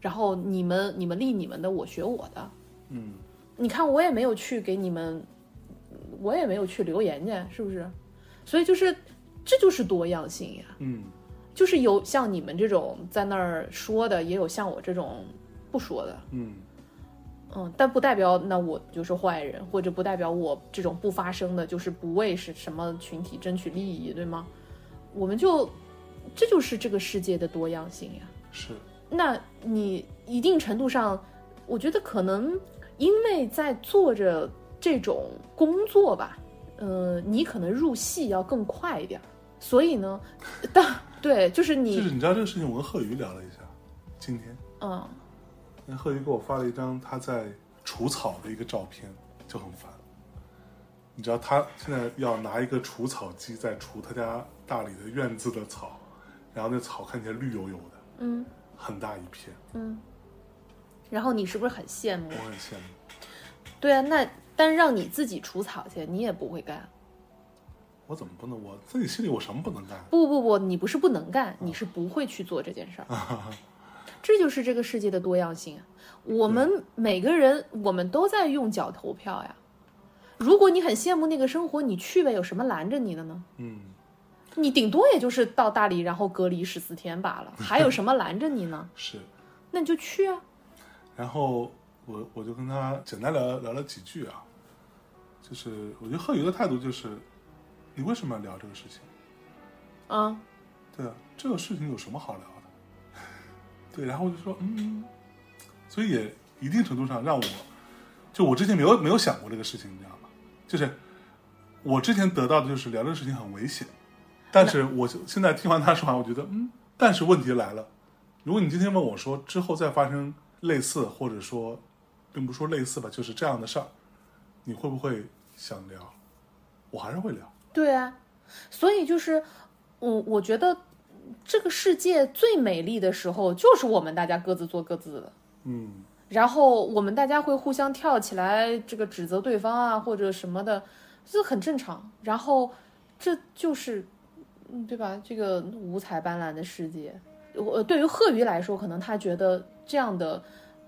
然后你们你们立你们的，我学我的。嗯你看我也没有去给你们，我也没有去留言去，是不是？所以就是这就是多样性呀。嗯就是有像你们这种在那儿说的，也有像我这种不说的。嗯嗯，但不代表那我就是坏人，或者不代表我这种不发声的，就是不为是什么群体争取利益，对吗？我们就这就是这个世界的多样性呀。是那你一定程度上，我觉得可能因为在做着这种工作吧，呃，你可能入戏要更快一点儿，所以呢，当对，就是你，就是你知道这个事情，我跟贺宇聊了一下，今天。嗯那贺宇给我发了一张他在除草的一个照片，就很烦。你知道他现在要拿一个除草机在除他家大理的院子的草，然后那草看起来绿油油的，嗯很大一片，嗯。然后你是不是很羡慕？我很羡慕。对啊，那但让你自己除草去，你也不会干。我怎么不能？我自己心里我什么不能干？不不不，你不是不能干，你是不会去做这件事儿。这就是这个世界的多样性啊！我们每个人，我们都在用脚投票呀。如果你很羡慕那个生活，你去呗，有什么拦着你的呢？嗯，你顶多也就是到大理，然后隔离十四天罢了，还有什么拦着你呢？是。那你就去啊。然后我我就跟他简单聊聊了几句啊，就是我觉得贺宇的态度就是，你为什么要聊这个事情？啊，对啊，这个事情有什么好聊的？对，然后我就说，嗯，所以也一定程度上让我，就我之前没有没有想过这个事情，你知道吗？就是我之前得到的就是聊这个事情很危险，但是我就现在听完他说完，我觉得，嗯，但是问题来了，如果你今天问我说之后再发生类似，或者说，并不说类似吧，就是这样的事儿，你会不会想聊？我还是会聊。对啊，所以就是我我觉得这个世界最美丽的时候，就是我们大家各自做各自的。嗯，然后我们大家会互相跳起来，这个指责对方啊，或者什么的，这很正常。然后这就是，嗯，对吧？这个五彩斑斓的世界，我对于贺鱼来说，可能他觉得这样的，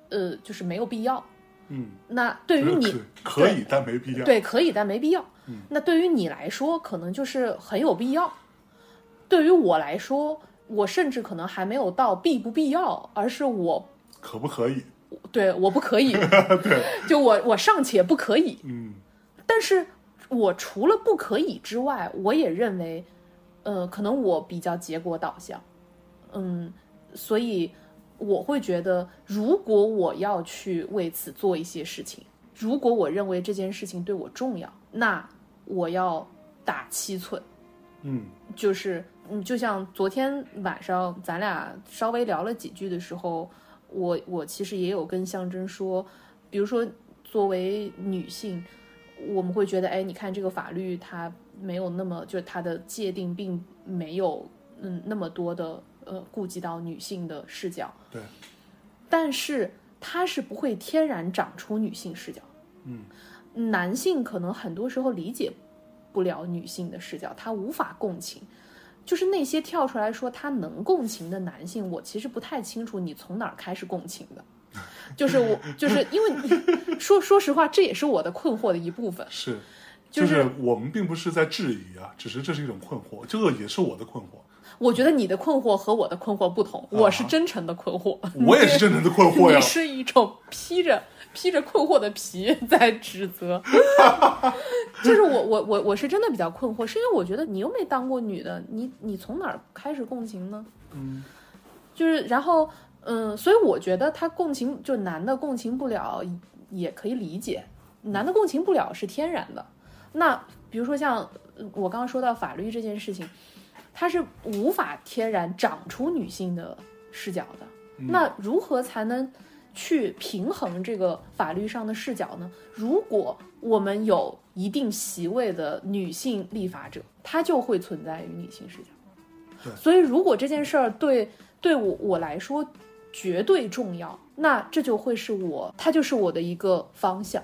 呃，就是没有必要。嗯，那对于你，可可以，但没必要。对，可以，但没必要。嗯那对于你来说，可能就是很有必要；对于我来说，我甚至可能还没有到必不必要，而是我可不可以？对我不可以，对，就我我尚且不可以。嗯但是我除了不可以之外，我也认为，呃，可能我比较结果导向，嗯，所以我会觉得，如果我要去为此做一些事情，如果我认为这件事情对我重要，那我要打七寸，嗯。就是嗯，就像昨天晚上咱俩稍微聊了几句的时候，我我其实也有跟象征说，比如说作为女性，我们会觉得，哎，你看这个法律它没有那么，就是它的界定并没有嗯那么多的呃顾及到女性的视角，对，但是它是不会天然长出女性视角。嗯男性可能很多时候理解不了女性的视角，他无法共情。就是那些跳出来说他能共情的男性，我其实不太清楚你从哪儿开始共情的。就是我，就是因为你说说实话，这也是我的困惑的一部分。是，就就是是我们并不是在质疑啊，只是这是一种困惑，这个也是我的困惑，我觉得你的困惑和我的困惑不同，我是真诚的困惑，我也是真诚的困惑呀你。是一种披着披着困惑的皮 在指责，就是我我我我是真的比较困惑，是因为我觉得你又没当过女的，你你从哪儿开始共情呢？嗯就是然后嗯，所以我觉得他共情就男的共情不了也可以理解，男的共情不了是天然的。那比如说像呃我刚刚说到法律这件事情，它是无法天然长出女性的视角的。那如何才能去平衡这个法律上的视角呢？如果我们有一定席位的女性立法者，她就会存在于女性视角。对所以如果这件事儿对对我我来说绝对重要，那这就会是我，它就是我的一个方向。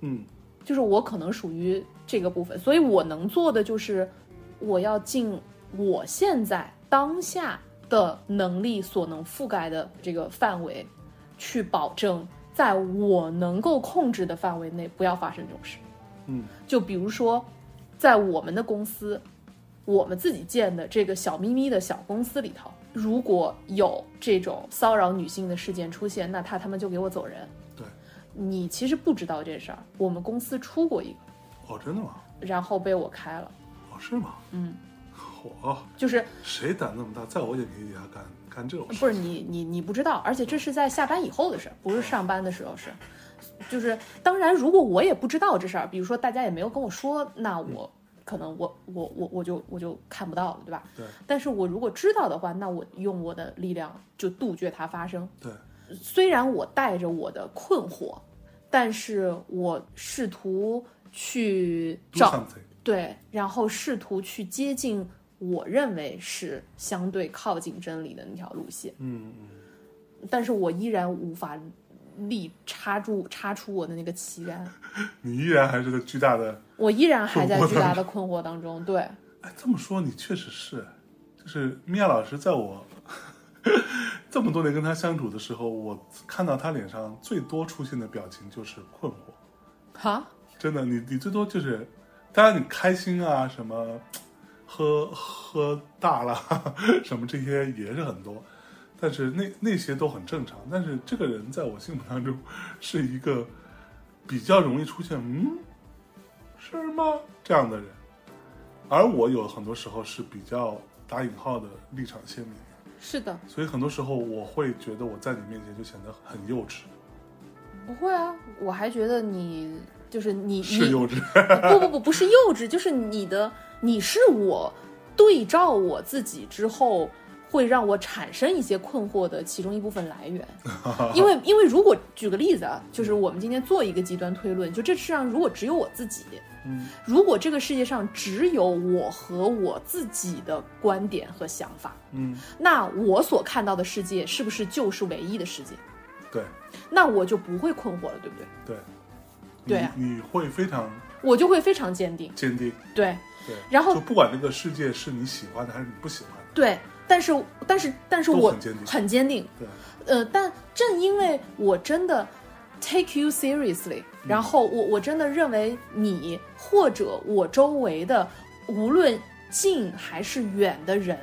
嗯就是我可能属于这个部分，所以我能做的就是，我要尽我现在当下的能力所能覆盖的这个范围，去保证在我能够控制的范围内不要发生这种事。嗯就比如说，在我们的公司，我们自己建的这个小咪咪的小公司里头，如果有这种骚扰女性的事件出现，那他他们就给我走人。对，你其实不知道这事儿，我们公司出过一个，哦，真的吗？然后被我开了。哦，是吗？嗯，嚯，就是谁胆那么大，在我眼皮底下干干这种事？不是你你你不知道，而且这是在下班以后的事儿，不是上班的时候是。就是当然，如果我也不知道这事儿，比如说大家也没有跟我说，那我可能我我我我就我就看不到了，对吧？对但是我如果知道的话，那我用我的力量就杜绝它发生。对，虽然我带着我的困惑，但是我试图去找对，然后试图去接近我认为是相对靠近真理的那条路线，嗯嗯，但是我依然无法力插住插出我的那个旗杆，你依然还是个巨大的。我依然还在巨大的困惑当中。对，哎，这么说你确实是，就是米娅老师在我这么多年跟他相处的时候，我看到他脸上最多出现的表情就是困惑。哈，真的，你你最多就是，当然你开心啊，什么喝喝大了，什么这些也是很多，但是那那些都很正常。但是这个人在我心目当中是一个比较容易出现嗯是吗？这样的人，而我有很多时候是比较打引号的立场鲜明的，是的，所以很多时候我会觉得我在你面前就显得很幼稚，不会啊，我还觉得你就是你你是幼稚。不不不不是幼稚，就是你的你是我对照我自己之后。会让我产生一些困惑的其中一部分来源，因为因为如果举个例子啊，就是我们今天做一个极端推论，就这世上如果只有我自己，嗯如果这个世界上只有我和我自己的观点和想法，嗯，那我所看到的世界是不是就是唯一的世界？对那我就不会困惑了，对不对？对。对啊。你你会非常我就会非常坚定，坚定，对。对，然后就不管这个世界是你喜欢的还是你不喜欢的，对。但是但是但是我很坚定。很坚定，对，呃，但正因为我真的 take you seriously，然后我我真的认为你或者我周围的无论近还是远的人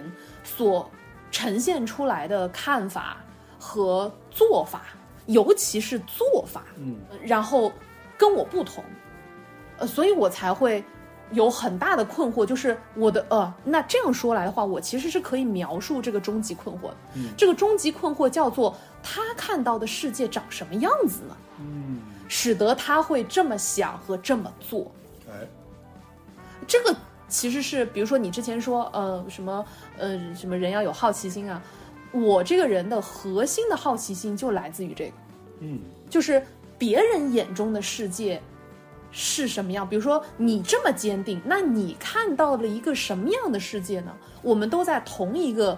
所呈现出来的看法和做法，尤其是做法，嗯。然后跟我不同，呃，所以我才会有很大的困惑，就是我的呃，那这样说来的话，我其实是可以描述这个终极困惑的。嗯这个终极困惑叫做他看到的世界长什么样子呢？嗯，使得他会这么想和这么做。哎，这个其实是，比如说你之前说，呃，什么，呃，什么人要有好奇心啊，我这个人的核心的好奇心就来自于这个。嗯就是别人眼中的世界是什么样。比如说你这么坚定，那你看到了一个什么样的世界呢？我们都在同一个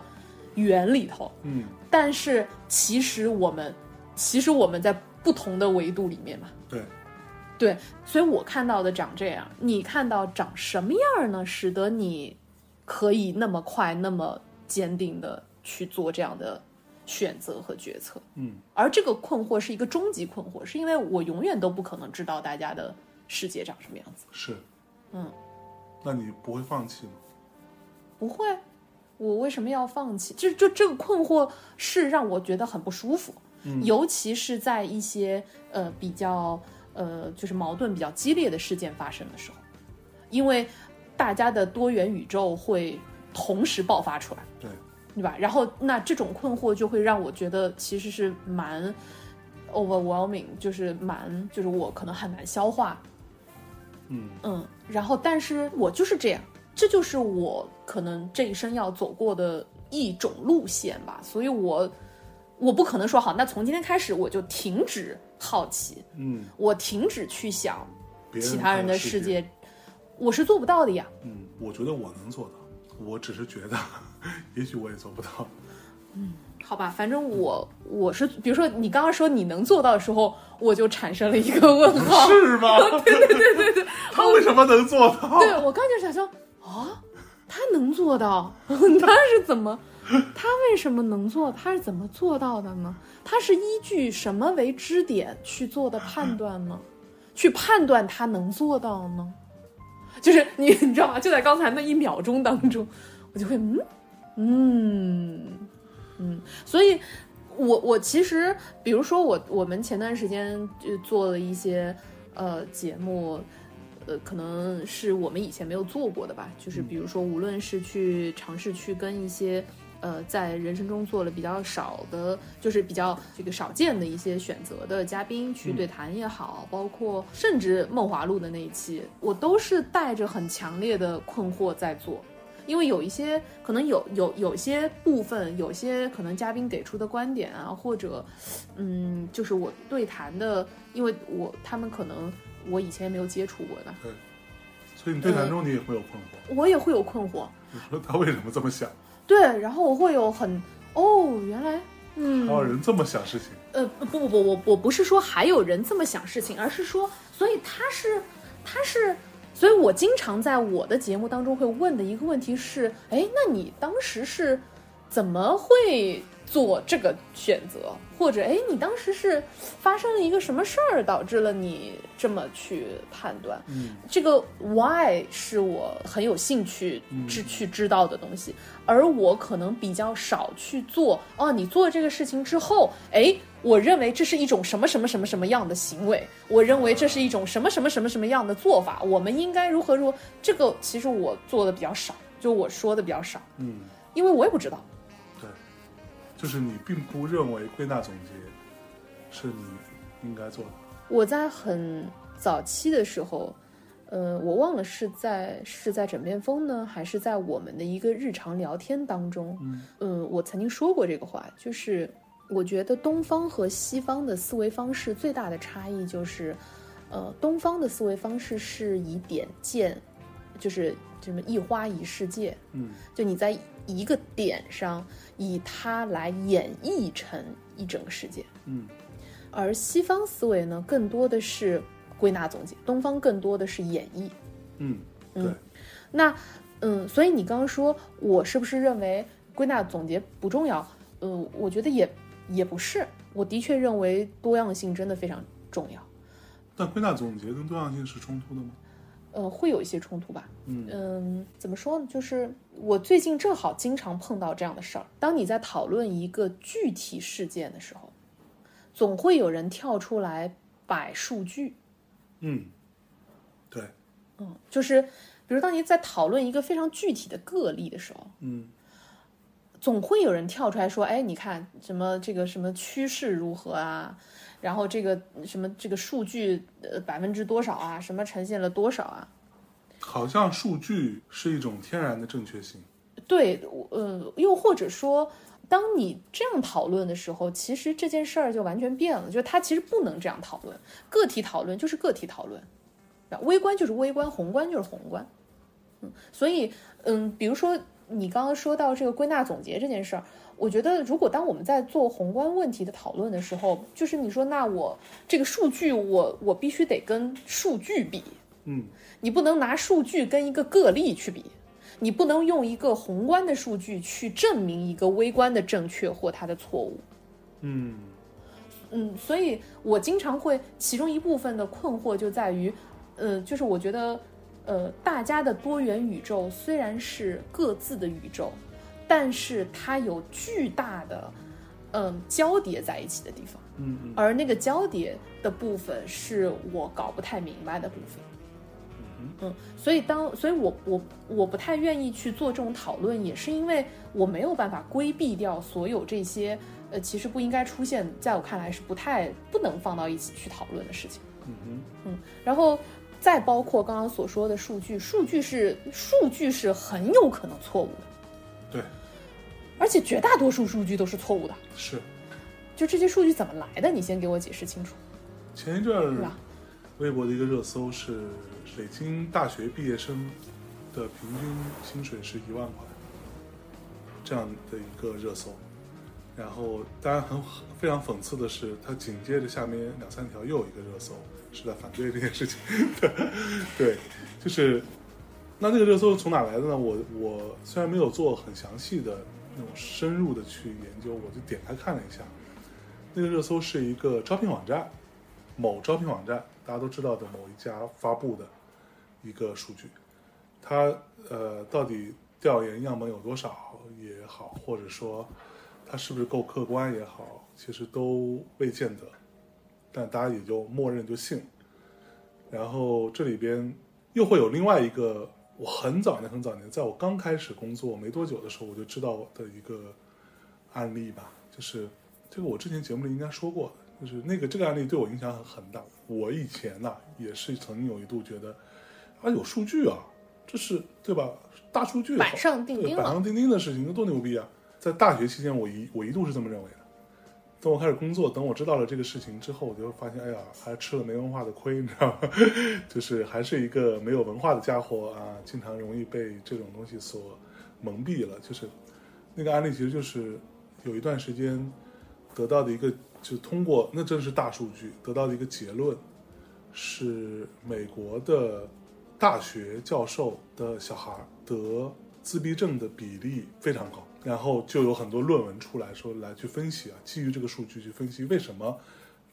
圆里头，嗯，但是其实我们，其实我们在不同的维度里面嘛。对，对，所以我看到的长这样，你看到长什么样呢？使得你可以那么快、那么坚定的去做这样的选择和决策。嗯而这个困惑是一个终极困惑，是因为我永远都不可能知道大家的世界长什么样子。是，嗯，那你不会放弃吗？不会，我为什么要放弃？就就这个困惑是让我觉得很不舒服，嗯尤其是在一些呃比较呃就是矛盾比较激烈的事件发生的时候，因为大家的多元宇宙会同时爆发出来。对，对吧？然后那这种困惑就会让我觉得其实是蛮 overwhelming，就是蛮就是我可能很难消化，嗯嗯。然后但是我就是这样，这就是我可能这一生要走过的一种路线吧。所以我我不可能说好，那从今天开始我就停止好奇，嗯，我停止去想其他人的世世界，我是做不到的呀。嗯，我觉得我能做到，我只是觉得，也许我也做不到。嗯好吧，反正我我是，比如说你刚刚说你能做到的时候，我就产生了一个问号。是吗？对对对对对，他为什么能做到？对我刚就想说，啊，他能做到，他是怎么，他为什么能做？他是怎么做到的呢？他是依据什么为支点去做的判断吗？去判断他能做到呢？就是你你知道吗？就在刚才那一秒钟当中，我就会嗯嗯嗯，所以我我其实，比如说我我们前段时间就做了一些呃节目，呃，可能是我们以前没有做过的吧，就是比如说，无论是去尝试去跟一些。呃，在人生中做了比较少的，就是比较这个少见的一些选择的嘉宾去对谈也好，包括甚至梦华录的那一期，我都是带着很强烈的困惑在做，因为有一些可能有有有些部分，有些可能嘉宾给出的观点啊，或者嗯，就是我对谈的，因为我他们可能我以前也没有接触过的，对，所以你对谈中你也会有困惑，我也会有困惑。你说他为什么这么想？对，然后我会有很哦，原来嗯还，有人这么想事情？呃，不不不，我我不是说还有人这么想事情，而是说，所以他是他是，所以我经常在我的节目当中会问的一个问题是，哎，那你当时是怎么会做这个选择，或者哎，你当时是发生了一个什么事儿导致了你这么去判断？嗯这个 why 是我很有兴趣嗯知去知道的东西，而我可能比较少去做。哦，你做这个事情之后，哎，我认为这是一种什么什么什么什么样的行为，我认为这是一种什么什么什么什么样的做法，我们应该如何如何。这个其实我做的比较少，就我说的比较少，嗯，因为我也不知道。对，就是你并不认为归纳总结是你应该做的。我在很早期的时候，呃，我忘了是在是在枕边风呢，还是在我们的一个日常聊天当中，嗯。嗯，我曾经说过这个话，就是我觉得东方和西方的思维方式最大的差异就是，呃，东方的思维方式是以点见，就是什么一花一世界，嗯。就你在一个点上以它来演绎成一整个世界。嗯而西方思维呢，更多的是归纳总结，东方更多的是演绎。嗯，嗯对，那，嗯，所以你刚刚说我是不是认为归纳总结不重要？嗯，我觉得也也不是，我的确认为多样性真的非常重要。但归纳总结跟多样性是冲突的吗？呃，会有一些冲突吧。嗯嗯，怎么说呢？就是我最近正好经常碰到这样的事儿。当你在讨论一个具体事件的时候，总会有人跳出来摆数据。嗯，对，嗯，就是比如当你在讨论一个非常具体的个例的时候，嗯总会有人跳出来说：“哎，你看什么这个什么趋势如何啊？然后这个什么这个数据呃百分之多少啊？什么呈现了多少啊？”好像数据是一种天然的正确性。对，呃，又或者说，当你这样讨论的时候，其实这件事儿就完全变了，就是它其实不能这样讨论，个体讨论就是个体讨论，啊微观就是微观，宏观就是宏观，嗯，所以，嗯，比如说你刚刚说到这个归纳总结这件事儿，我觉得如果当我们在做宏观问题的讨论的时候，就是你说那我这个数据我我必须得跟数据比，嗯你不能拿数据跟一个个例去比，你不能用一个宏观的数据去证明一个微观的正确或它的错误。嗯嗯，所以我经常会，其中一部分的困惑就在于，呃，就是我觉得，呃，大家的多元宇宙虽然是各自的宇宙，但是它有巨大的，嗯、交叠在一起的地方，嗯嗯。而那个交叠的部分是我搞不太明白的部分。嗯，所以当，所以我我我不太愿意去做这种讨论，也是因为我没有办法规避掉所有这些，呃，其实不应该出现，在我看来是不太不能放到一起去讨论的事情。嗯哼。嗯，然后再包括刚刚所说的数据，数据是数据是很有可能错误的，对，而且绝大多数数据都是错误的。是。就这些数据怎么来的？你先给我解释清楚。前一阵儿微博的一个热搜是北京大学毕业生的平均薪水是一万块，这样的一个热搜。然后，当然很非常讽刺的是，它紧接着下面两三条又有一个热搜是在反对这件事情。对，就是那这个热搜从哪来的呢？我我虽然没有做很详细的那种深入的去研究，我就点开看了一下。那个热搜是一个招聘网站，某招聘网站，大家都知道的某一家发布的一个数据，它呃到底调研样本有多少也好，或者说它是不是够客观也好，其实都未见得，但大家也就默认就信。然后这里边又会有另外一个，我很早年很早年，在我刚开始工作没多久的时候，我就知道的一个案例吧，就是这个我之前节目里应该说过的，就是那个这个案例对我影响很很大。我以前呐、也是曾经有一度觉得啊有数据啊，这是对吧？大数据板上钉钉板上钉钉的事情，那多牛逼啊！在大学期间，我一我一度是这么认为的。等我开始工作，等我知道了这个事情之后，我就发现，哎呀，还吃了没文化的亏，你知道吗？就是还是一个没有文化的家伙啊，经常容易被这种东西所蒙蔽了。就是那个案例，其实就是有一段时间得到的一个，就通过那真是大数据得到的一个结论，是美国的大学教授的小孩得自闭症的比例非常高。然后就有很多论文出来说来去分析啊，基于这个数据去分析为什么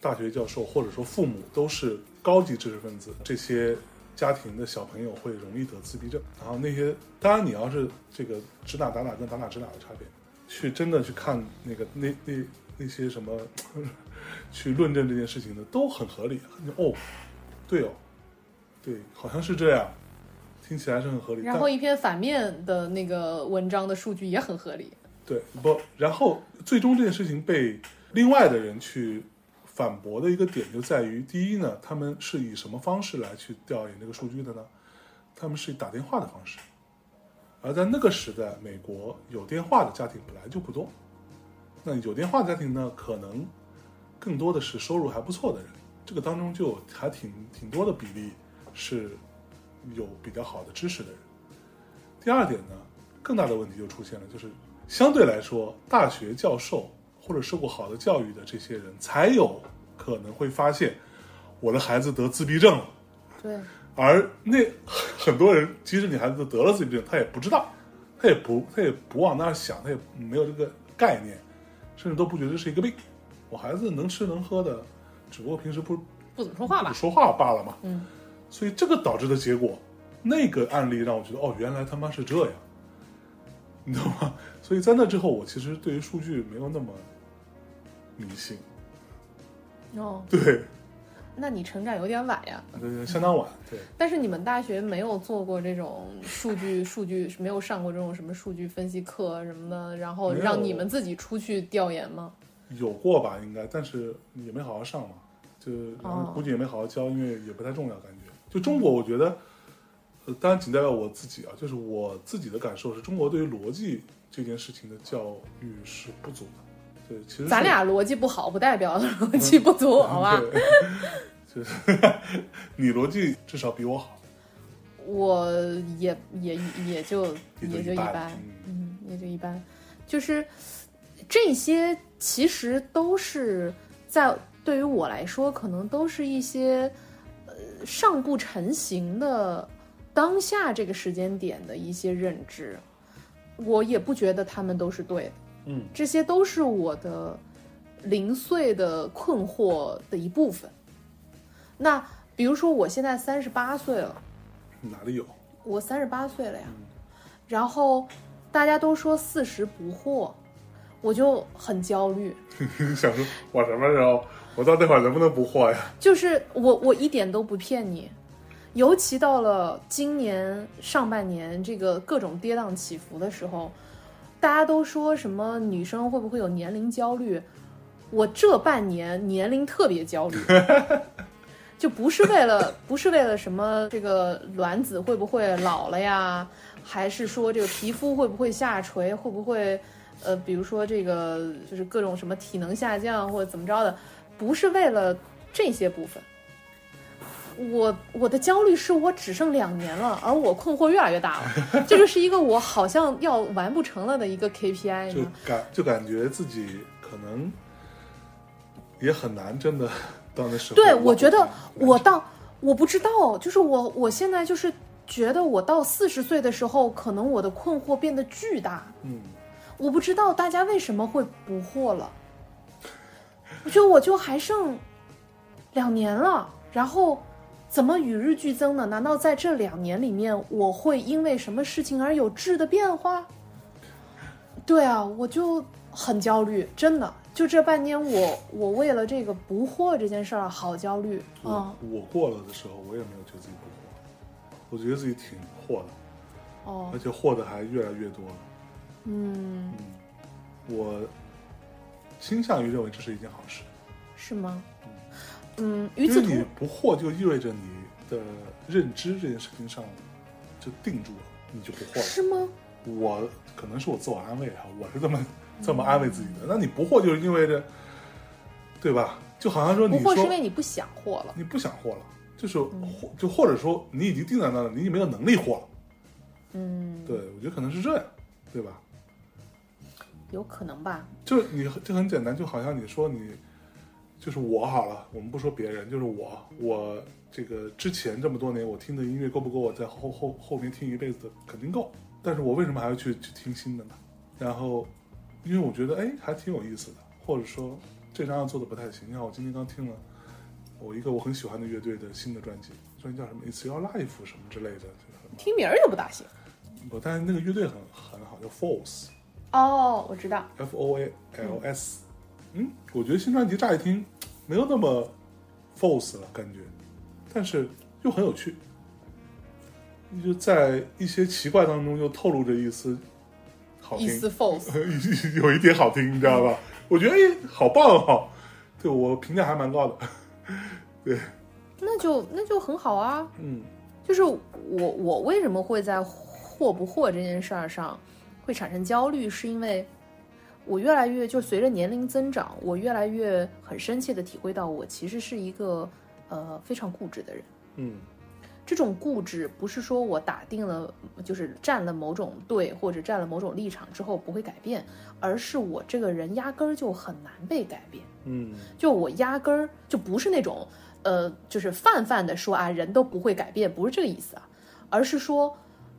大学教授或者说父母都是高级知识分子，这些家庭的小朋友会容易得自闭症。然后那些当然你要是这个指哪打哪跟打哪指哪的差别，去真的去看那个那那那些什么去论证这件事情的都很合理。哦，对哦，对，好像是这样，听起来是很合理。但然后一篇反面的那个文章的数据也很合理。对，不，然后最终这件事情被另外的人去反驳的一个点就在于，第一呢，他们是以什么方式来去调研这个数据的呢？他们是以打电话的方式，而在那个时代，美国有电话的家庭本来就不多，那有电话的家庭呢，可能更多的是收入还不错的人，这个当中就还挺挺多的比例是有比较好的知识的人。第二点呢，更大的问题就出现了，就是相对来说，大学教授或者受过好的教育的这些人，才有可能会发现我的孩子得自闭症了。对，而那 很多人，即使你孩子得了自闭症，他也不知道，他也不他也不往那儿想，他也没有这个概念，甚至都不觉得这是一个病。我孩子能吃能喝的，只不过平时不不怎么说话吧不？说话罢了嘛。嗯，所以这个导致的结果，那个案例让我觉得，哦，原来他妈是这样，你懂吗？所以在那之后，我其实对于数据没有那么迷信。哦，对，那你成长有点晚呀。对，相当晚。对，但是你们大学没有做过这种数据数据，没有上过这种什么数据分析课什么的，然后让你们自己出去调研吗？有过吧，应该，但是也没好好上嘛，就然后哦估计也没好好教，因为也不太重要，感觉。就中国，我觉得，呃，当然仅代表我自己啊，就是我自己的感受是，中国对于逻辑这件事情的教育是不足的。对，其实咱俩逻辑不好，不代表 逻辑不足，好吧？对，就是 你逻辑至少比我好，我也也也就也就一一般般，嗯嗯，也就一般。就是这些其实都是在对于我来说，可能都是一些呃尚不成型的当下这个时间点的一些认知。我也不觉得他们都是对的，嗯这些都是我的零碎的困惑的一部分。那比如说，我现在三十八岁了。哪里有？我三十八岁了呀，然后大家都说四十不惑，我就很焦虑。想说我什么时候？我到那会儿能不能不惑呀？就是我我一点都不骗你，尤其到了今年上半年这个各种跌宕起伏的时候，大家都说什么女生会不会有年龄焦虑？我这半年年龄特别焦虑，就不是为了不是为了什么这个卵子会不会老了呀，还是说这个皮肤会不会下垂，会不会呃，比如说这个就是各种什么体能下降或者怎么着的，不是为了这些部分。我我的焦虑是我只剩两年了，而我困惑越来越大了，这就是一个我好像要完不成了的一个 KPI 就。感就感觉自己可能也很难真的到那时候。对，我觉得我到我不知道，就是我我现在就是觉得我到四十岁的时候，可能我的困惑变得巨大。嗯，我不知道大家为什么会不惑了。我觉得我就还剩两年了，然后怎么与日俱增呢？难道在这两年里面，我会因为什么事情而有质的变化？对啊，我就很焦虑，真的。就这半年我，我为了这个不惑这件事儿好焦虑啊、我我过了的时候，我也没有觉得自己不惑，我觉得自己挺惑的，哦而且惑的还越来越多了。嗯，我倾向于认为这是一件好事，是吗？嗯，与因为你不惑，就意味着你的认知这件事情上就定住了，你就不惑了。是吗？我可能是我自我安慰哈，我是这么这么安慰自己的。那你不惑，就是意味着对吧？就好像说你不惑是因为你不想惑了。你不想惑了，就是或就或者说你已经定在那了，你已经没有能力惑了。嗯，对，我觉得可能是这样，对吧？有可能吧。就你就很简单，就好像你说你就是我好了，我们不说别人，就是我，我这个之前这么多年我听的音乐够不够我在后后后面听一辈子？肯定够，但是我为什么还要去去听新的呢？然后因为我觉得哎还挺有意思的，或者说这张要做的不太行。你看我今天刚听了我一个我很喜欢的乐队的新的专辑，专辑叫什么《It's Your Life》什么之类的，听名儿就不大行。不，但是那个乐队很很好，叫 Force。哦，我知道。F O A L S，嗯，我觉得新专辑乍一听没有那么 false 了感觉，但是又很有趣，就在一些奇怪当中又透露着一丝好听，一丝 false。有一点好听，你知道吧？我觉得哎，好棒哦，对我评价还蛮高的，对，那就那就很好啊。嗯就是我我为什么会在惑不惑这件事儿上会产生焦虑，是因为我越来越就随着年龄增长，我越来越很深切的体会到，我其实是一个呃非常固执的人。嗯这种固执不是说我打定了，就是站了某种队或者站了某种立场之后不会改变，而是我这个人压根儿就很难被改变。嗯就我压根儿就不是那种，呃，就是泛泛的说啊，人都不会改变，不是这个意思啊，而是说，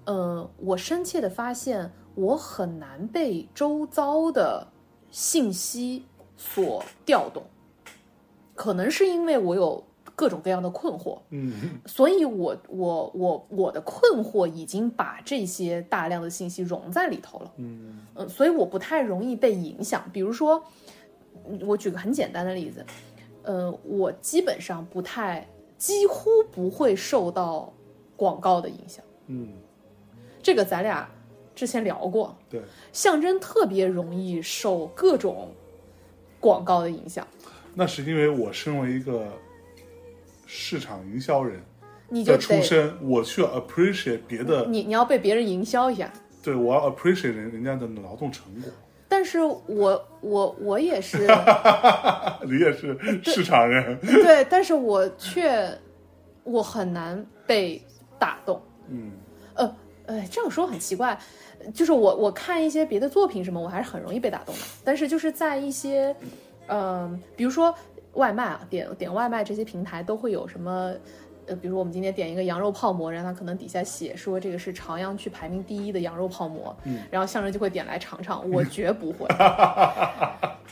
呃，我深切的发现，我很难被周遭的信息所调动，可能是因为我有各种各样的困惑，嗯所以我我我我的困惑已经把这些大量的信息融在里头了。嗯嗯，所以我不太容易被影响。比如说，嗯我举个很简单的例子，呃，我基本上不太，几乎不会受到广告的影响。嗯，这个咱俩之前聊过，对，象征特别容易受各种广告的影响，那是因为我身为一个市场营销人你就的出得身，我需要 appreciate 别的。你你要被别人营销一下。对，我要 appreciate 人人家的劳动成果。但是我我我也是 你也是市场人，对，但是我却我很难被打动。嗯呃，呃，这样说很奇怪，就是我我看一些别的作品什么，我还是很容易被打动的。但是就是在一些，嗯、比如说外卖啊，点点外卖这些平台都会有什么。呃，比如说我们今天点一个羊肉泡馍，然后它可能底下写说这个是朝阳区排名第一的羊肉泡馍，嗯然后象征就会点来尝尝，我绝不会，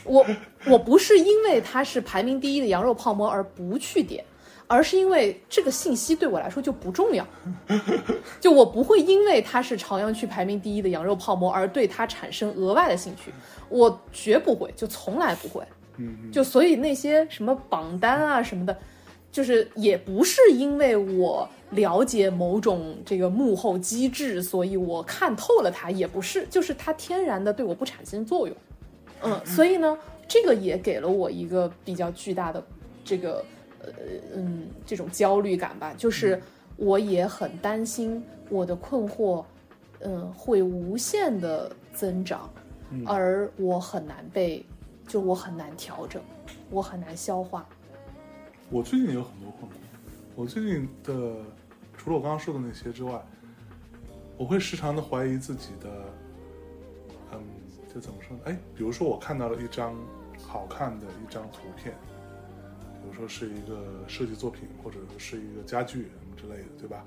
我我不是因为它是排名第一的羊肉泡馍而不去点，而是因为这个信息对我来说就不重要，就我不会因为它是朝阳区排名第一的羊肉泡馍而对它产生额外的兴趣，我绝不会，就从来不会。嗯就所以那些什么榜单啊什么的，就是也不是因为我了解某种这个幕后机制，所以我看透了它，也不是，就是它天然的对我不产生作用。嗯，所以呢，这个也给了我一个比较巨大的这个呃嗯这种焦虑感吧，就是我也很担心我的困惑，嗯，会无限的增长，而我很难被，就我很难调整，我很难消化。我最近也有很多困惑。我最近的除了我刚刚说的那些之外，我会时常的怀疑自己的，嗯，这怎么说呢？哎，比如说我看到了一张好看的一张图片，比如说是一个设计作品，或者是一个家具什么之类的，对吧？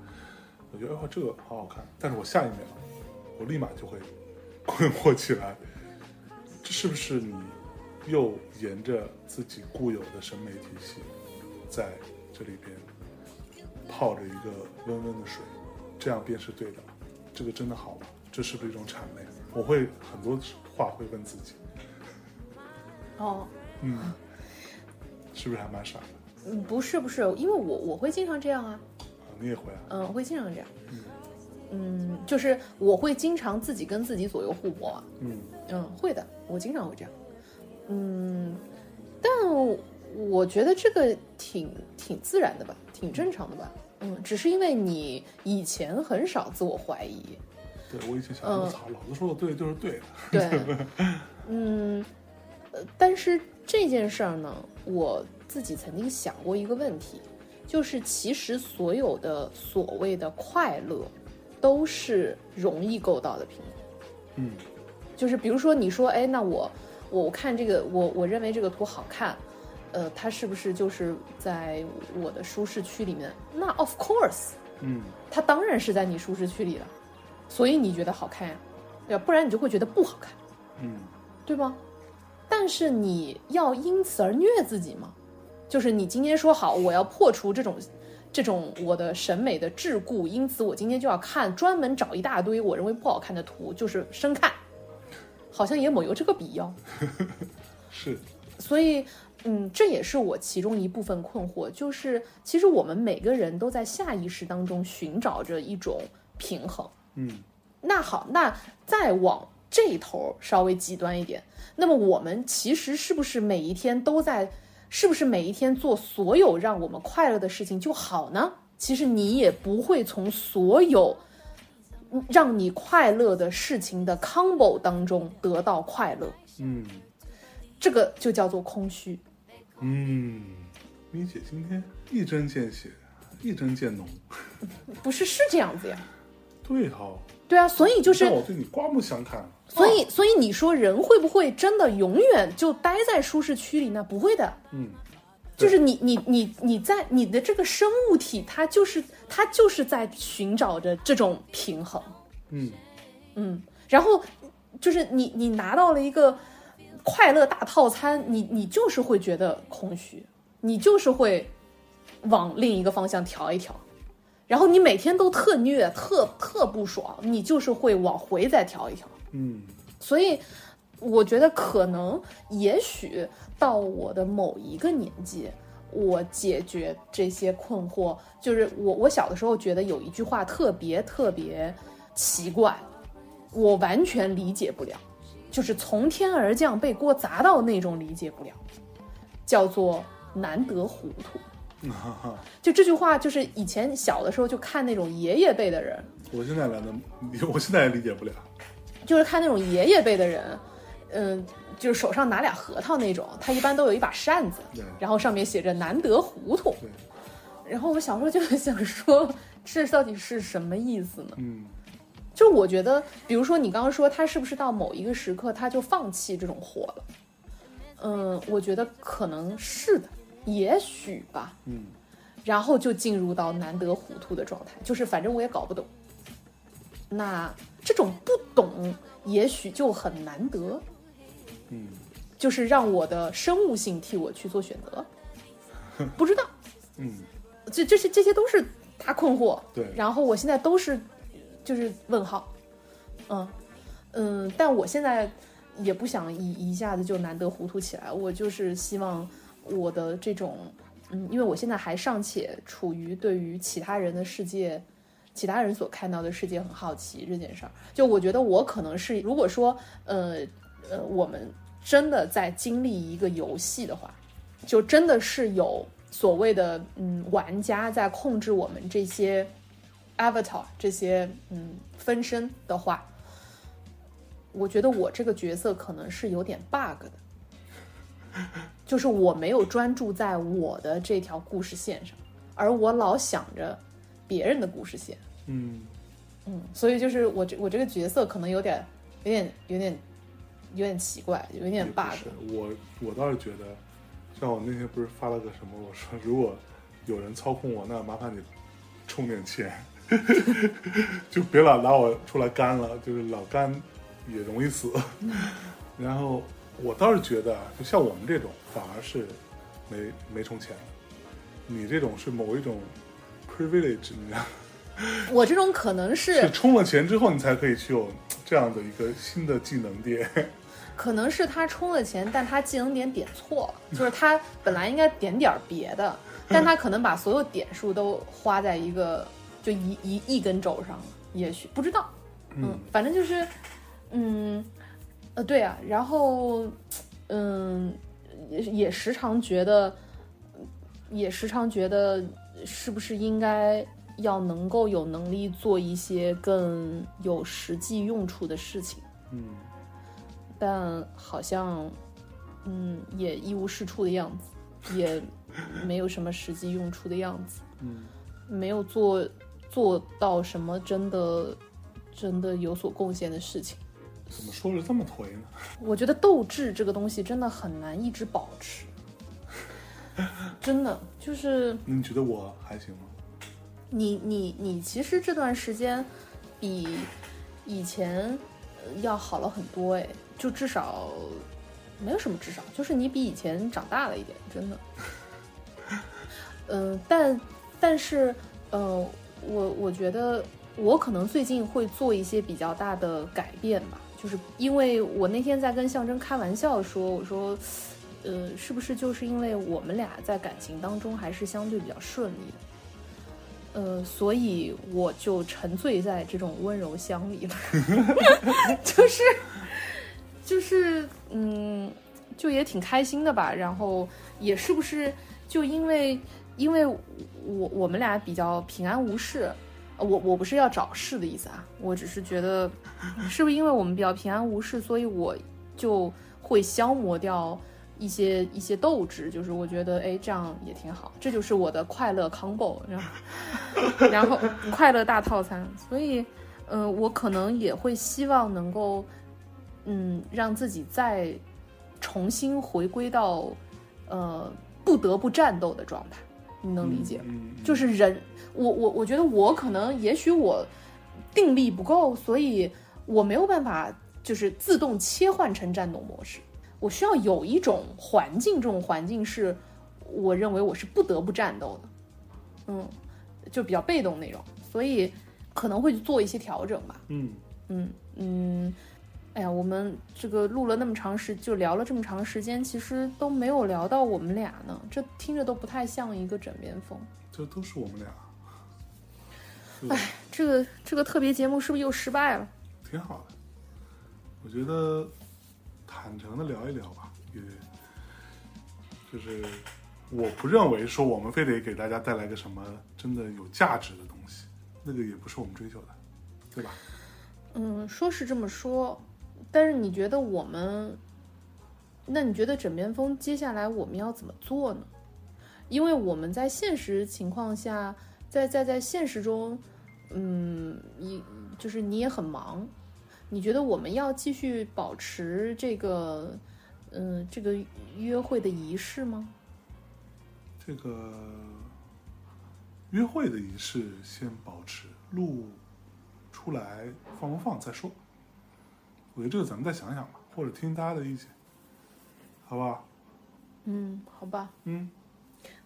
我觉得哦，这个好好看，但是我下一秒，我立马就会 困惑起来，这是不是你又沿着自己固有的审美体系，在这里边泡着一个温温的水，这样便是对的？这个真的好吗？这是不是一种谄媚？我会很多话会问自己，哦，嗯，是不是还蛮傻的？嗯，不是不是，因为我我会经常这样啊，啊，你也会啊？嗯，我会经常这样。嗯嗯，就是我会经常自己跟自己左右互搏啊。嗯嗯，会的，我经常会这样。嗯，但我觉得这个挺挺自然的吧，挺正常的吧。嗯，只是因为你以前很少自我怀疑，对我以前想，嗯我操，老子说的对就是对的，对，嗯，呃，但是这件事儿呢，我自己曾经想过一个问题，就是其实所有的所谓的快乐，都是容易够到的平衡。嗯就是比如说你说，哎，那我我我看这个，我我认为这个图好看，呃，它是不是就是在我的舒适区里面？那 of course，嗯它当然是在你舒适区里了，所以你觉得好看呀，对吧？不然你就会觉得不好看，嗯对吗？但是你要因此而虐自己吗？就是你今天说好我要破除这种这种我的审美的桎梏，因此我今天就要看专门找一大堆我认为不好看的图，就是生看，好像也没有这个必要。是所以，嗯，这也是我其中一部分困惑，就是其实我们每个人都在下意识当中寻找着一种平衡。嗯那好，那再往这头稍微极端一点，那么我们其实是不是每一天都在，是不是每一天做所有让我们快乐的事情就好呢？其实你也不会从所有嗯让你快乐的事情的 combo 当中得到快乐，嗯这个就叫做空虚。嗯，咪姐今天一针见血，一针见浓。不是是这样子呀？对哈、对啊，所以就是让我对你刮目相看。所以，所以你说人会不会真的永远就待在舒适区里呢？不会的，嗯就是你你你你在你的这个生物体，它就是它就是在寻找着这种平衡，嗯嗯，然后就是你你拿到了一个快乐大套餐，你你就是会觉得空虚，你就是会往另一个方向调一调，然后你每天都特虐、特特不爽，你就是会往回再调一调。嗯所以我觉得可能，也许到我的某一个年纪，我解决这些困惑，就是我我小的时候觉得有一句话特别特别奇怪，我完全理解不了，就是从天而降被锅砸到那种理解不了，叫做难得糊涂。就这句话，就是以前小的时候就看那种爷爷辈的人，我现在来的，我现在也理解不了。就是看那种爷爷辈的人，嗯，就是手上拿俩核桃那种，他一般都有一把扇子，然后上面写着“难得糊涂，”。然后我小时候就想说，这到底是什么意思呢？嗯就我觉得，比如说你刚刚说他是不是到某一个时刻他就放弃这种活了？嗯，我觉得可能是的，也许吧。嗯然后就进入到难得糊涂的状态，就是反正我也搞不懂。那这种不懂，也许就很难得，嗯。就是让我的生物性替我去做选择。不知道，嗯。这这些这些都是大困惑。对。然后我现在都是就是问号，嗯。嗯，但我现在也不想一一下子就难得糊涂起来，我就是希望我的这种，嗯，因为我现在还尚且处于对于其他人的世界。其他人所看到的世界很好奇这件事儿，就我觉得我可能是，如果说，呃呃，我们真的在经历一个游戏的话，就真的是有所谓的嗯玩家在控制我们这些 avatar 这些嗯分身的话，我觉得我这个角色可能是有点 bug 的，就是我没有专注在我的这条故事线上，而我老想着别人的故事线，嗯嗯，所以就是我这我这个角色可能有点有点有点有点奇怪，有一点 bug。我我倒是觉得，像我那天不是发了个什么，我说如果有人操控我，那麻烦你充点钱，就别老拿我出来干了，就是老干也容易死。然后我倒是觉得啊，就像我们这种，反而是没没充钱的，你这种是某一种 privilege，你知道吗。我这种可能是是充了钱之后，你才可以去有这样的一个新的技能点。可能是他充了钱，但他技能点点错了，就是他本来应该点点儿别的，但他可能把所有点数都花在一个就一一一根轴上了，也许不知道，嗯，反正就是，嗯，呃，对啊，然后，嗯，也也时常觉得，也时常觉得是不是应该要能够有能力做一些更有实际用处的事情。嗯但好像嗯，也一无是处的样子，也没有什么实际用处的样子，嗯，没有做做到什么真的真的有所贡献的事情。怎么说的这么颓呢？我觉得斗志这个东西真的很难一直保持，真的就是 你觉得我还行吗？你你你其实这段时间比以前要好了很多哎，就至少没有什么至少，就是你比以前长大了一点，真的。嗯、但但是呃，我我觉得我可能最近会做一些比较大的改变吧，就是因为我那天在跟象征开玩笑说，我说。呃，是不是就是因为我们俩在感情当中还是相对比较顺利的？呃，所以我就沉醉在这种温柔乡里了，就是就是嗯，就也挺开心的吧。然后也是不是就因为因为我我们俩比较平安无事，呃我我不是要找事的意思啊，我只是觉得是不是因为我们比较平安无事，所以我就会消磨掉。一些一些斗志，就是我觉得，哎，这样也挺好，这就是我的快乐 combo，然后 然后快乐大套餐，所以，呃，我可能也会希望能够，嗯，让自己再重新回归到，呃，不得不战斗的状态，你能理解吗？嗯，嗯就是人，我我我觉得我可能也许我定力不够，所以我没有办法就是自动切换成战斗模式。我需要有一种环境，这种环境是我认为我是不得不战斗的，嗯，就比较被动那种，所以可能会做一些调整吧。嗯，嗯嗯，哎呀，我们这个录了那么长时，就聊了这么长时间，其实都没有聊到我们俩呢，这听着都不太像一个枕边风。这都是我们俩，哎这个这个特别节目是不是又失败了？挺好的。我觉得坦诚的聊一聊吧，也就是我不认为说我们非得给大家带来个什么真的有价值的东西，那个也不是我们追求的，对吧？嗯，说是这么说，但是你觉得我们，那你觉得枕边风接下来我们要怎么做呢？因为我们在现实情况下，在在在现实中，嗯，你就是你也很忙，你觉得我们要继续保持这个，嗯，这个约会的仪式吗？这个约会的仪式先保持，录出来放不放再说。我觉得这个咱们再想想吧，或者听听大家的意见，好不好？嗯，好吧，嗯，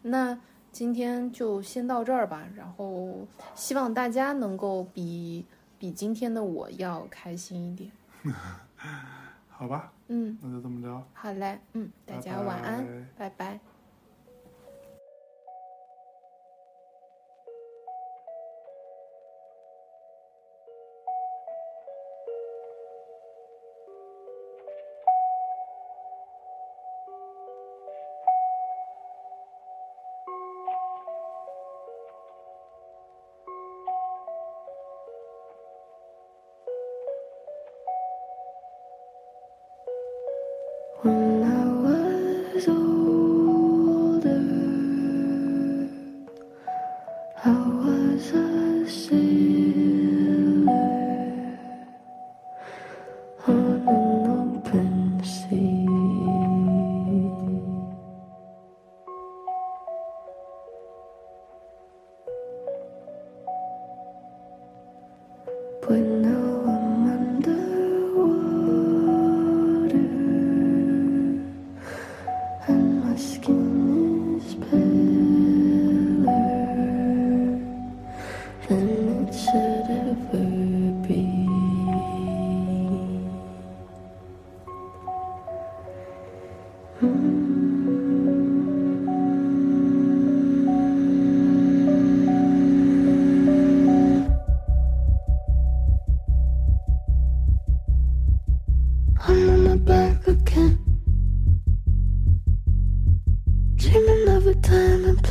那今天就先到这儿吧。然后希望大家能够比比今天的我要开心一点。好吧，嗯，那就这么着。好嘞，嗯，大家晚安，拜拜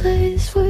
place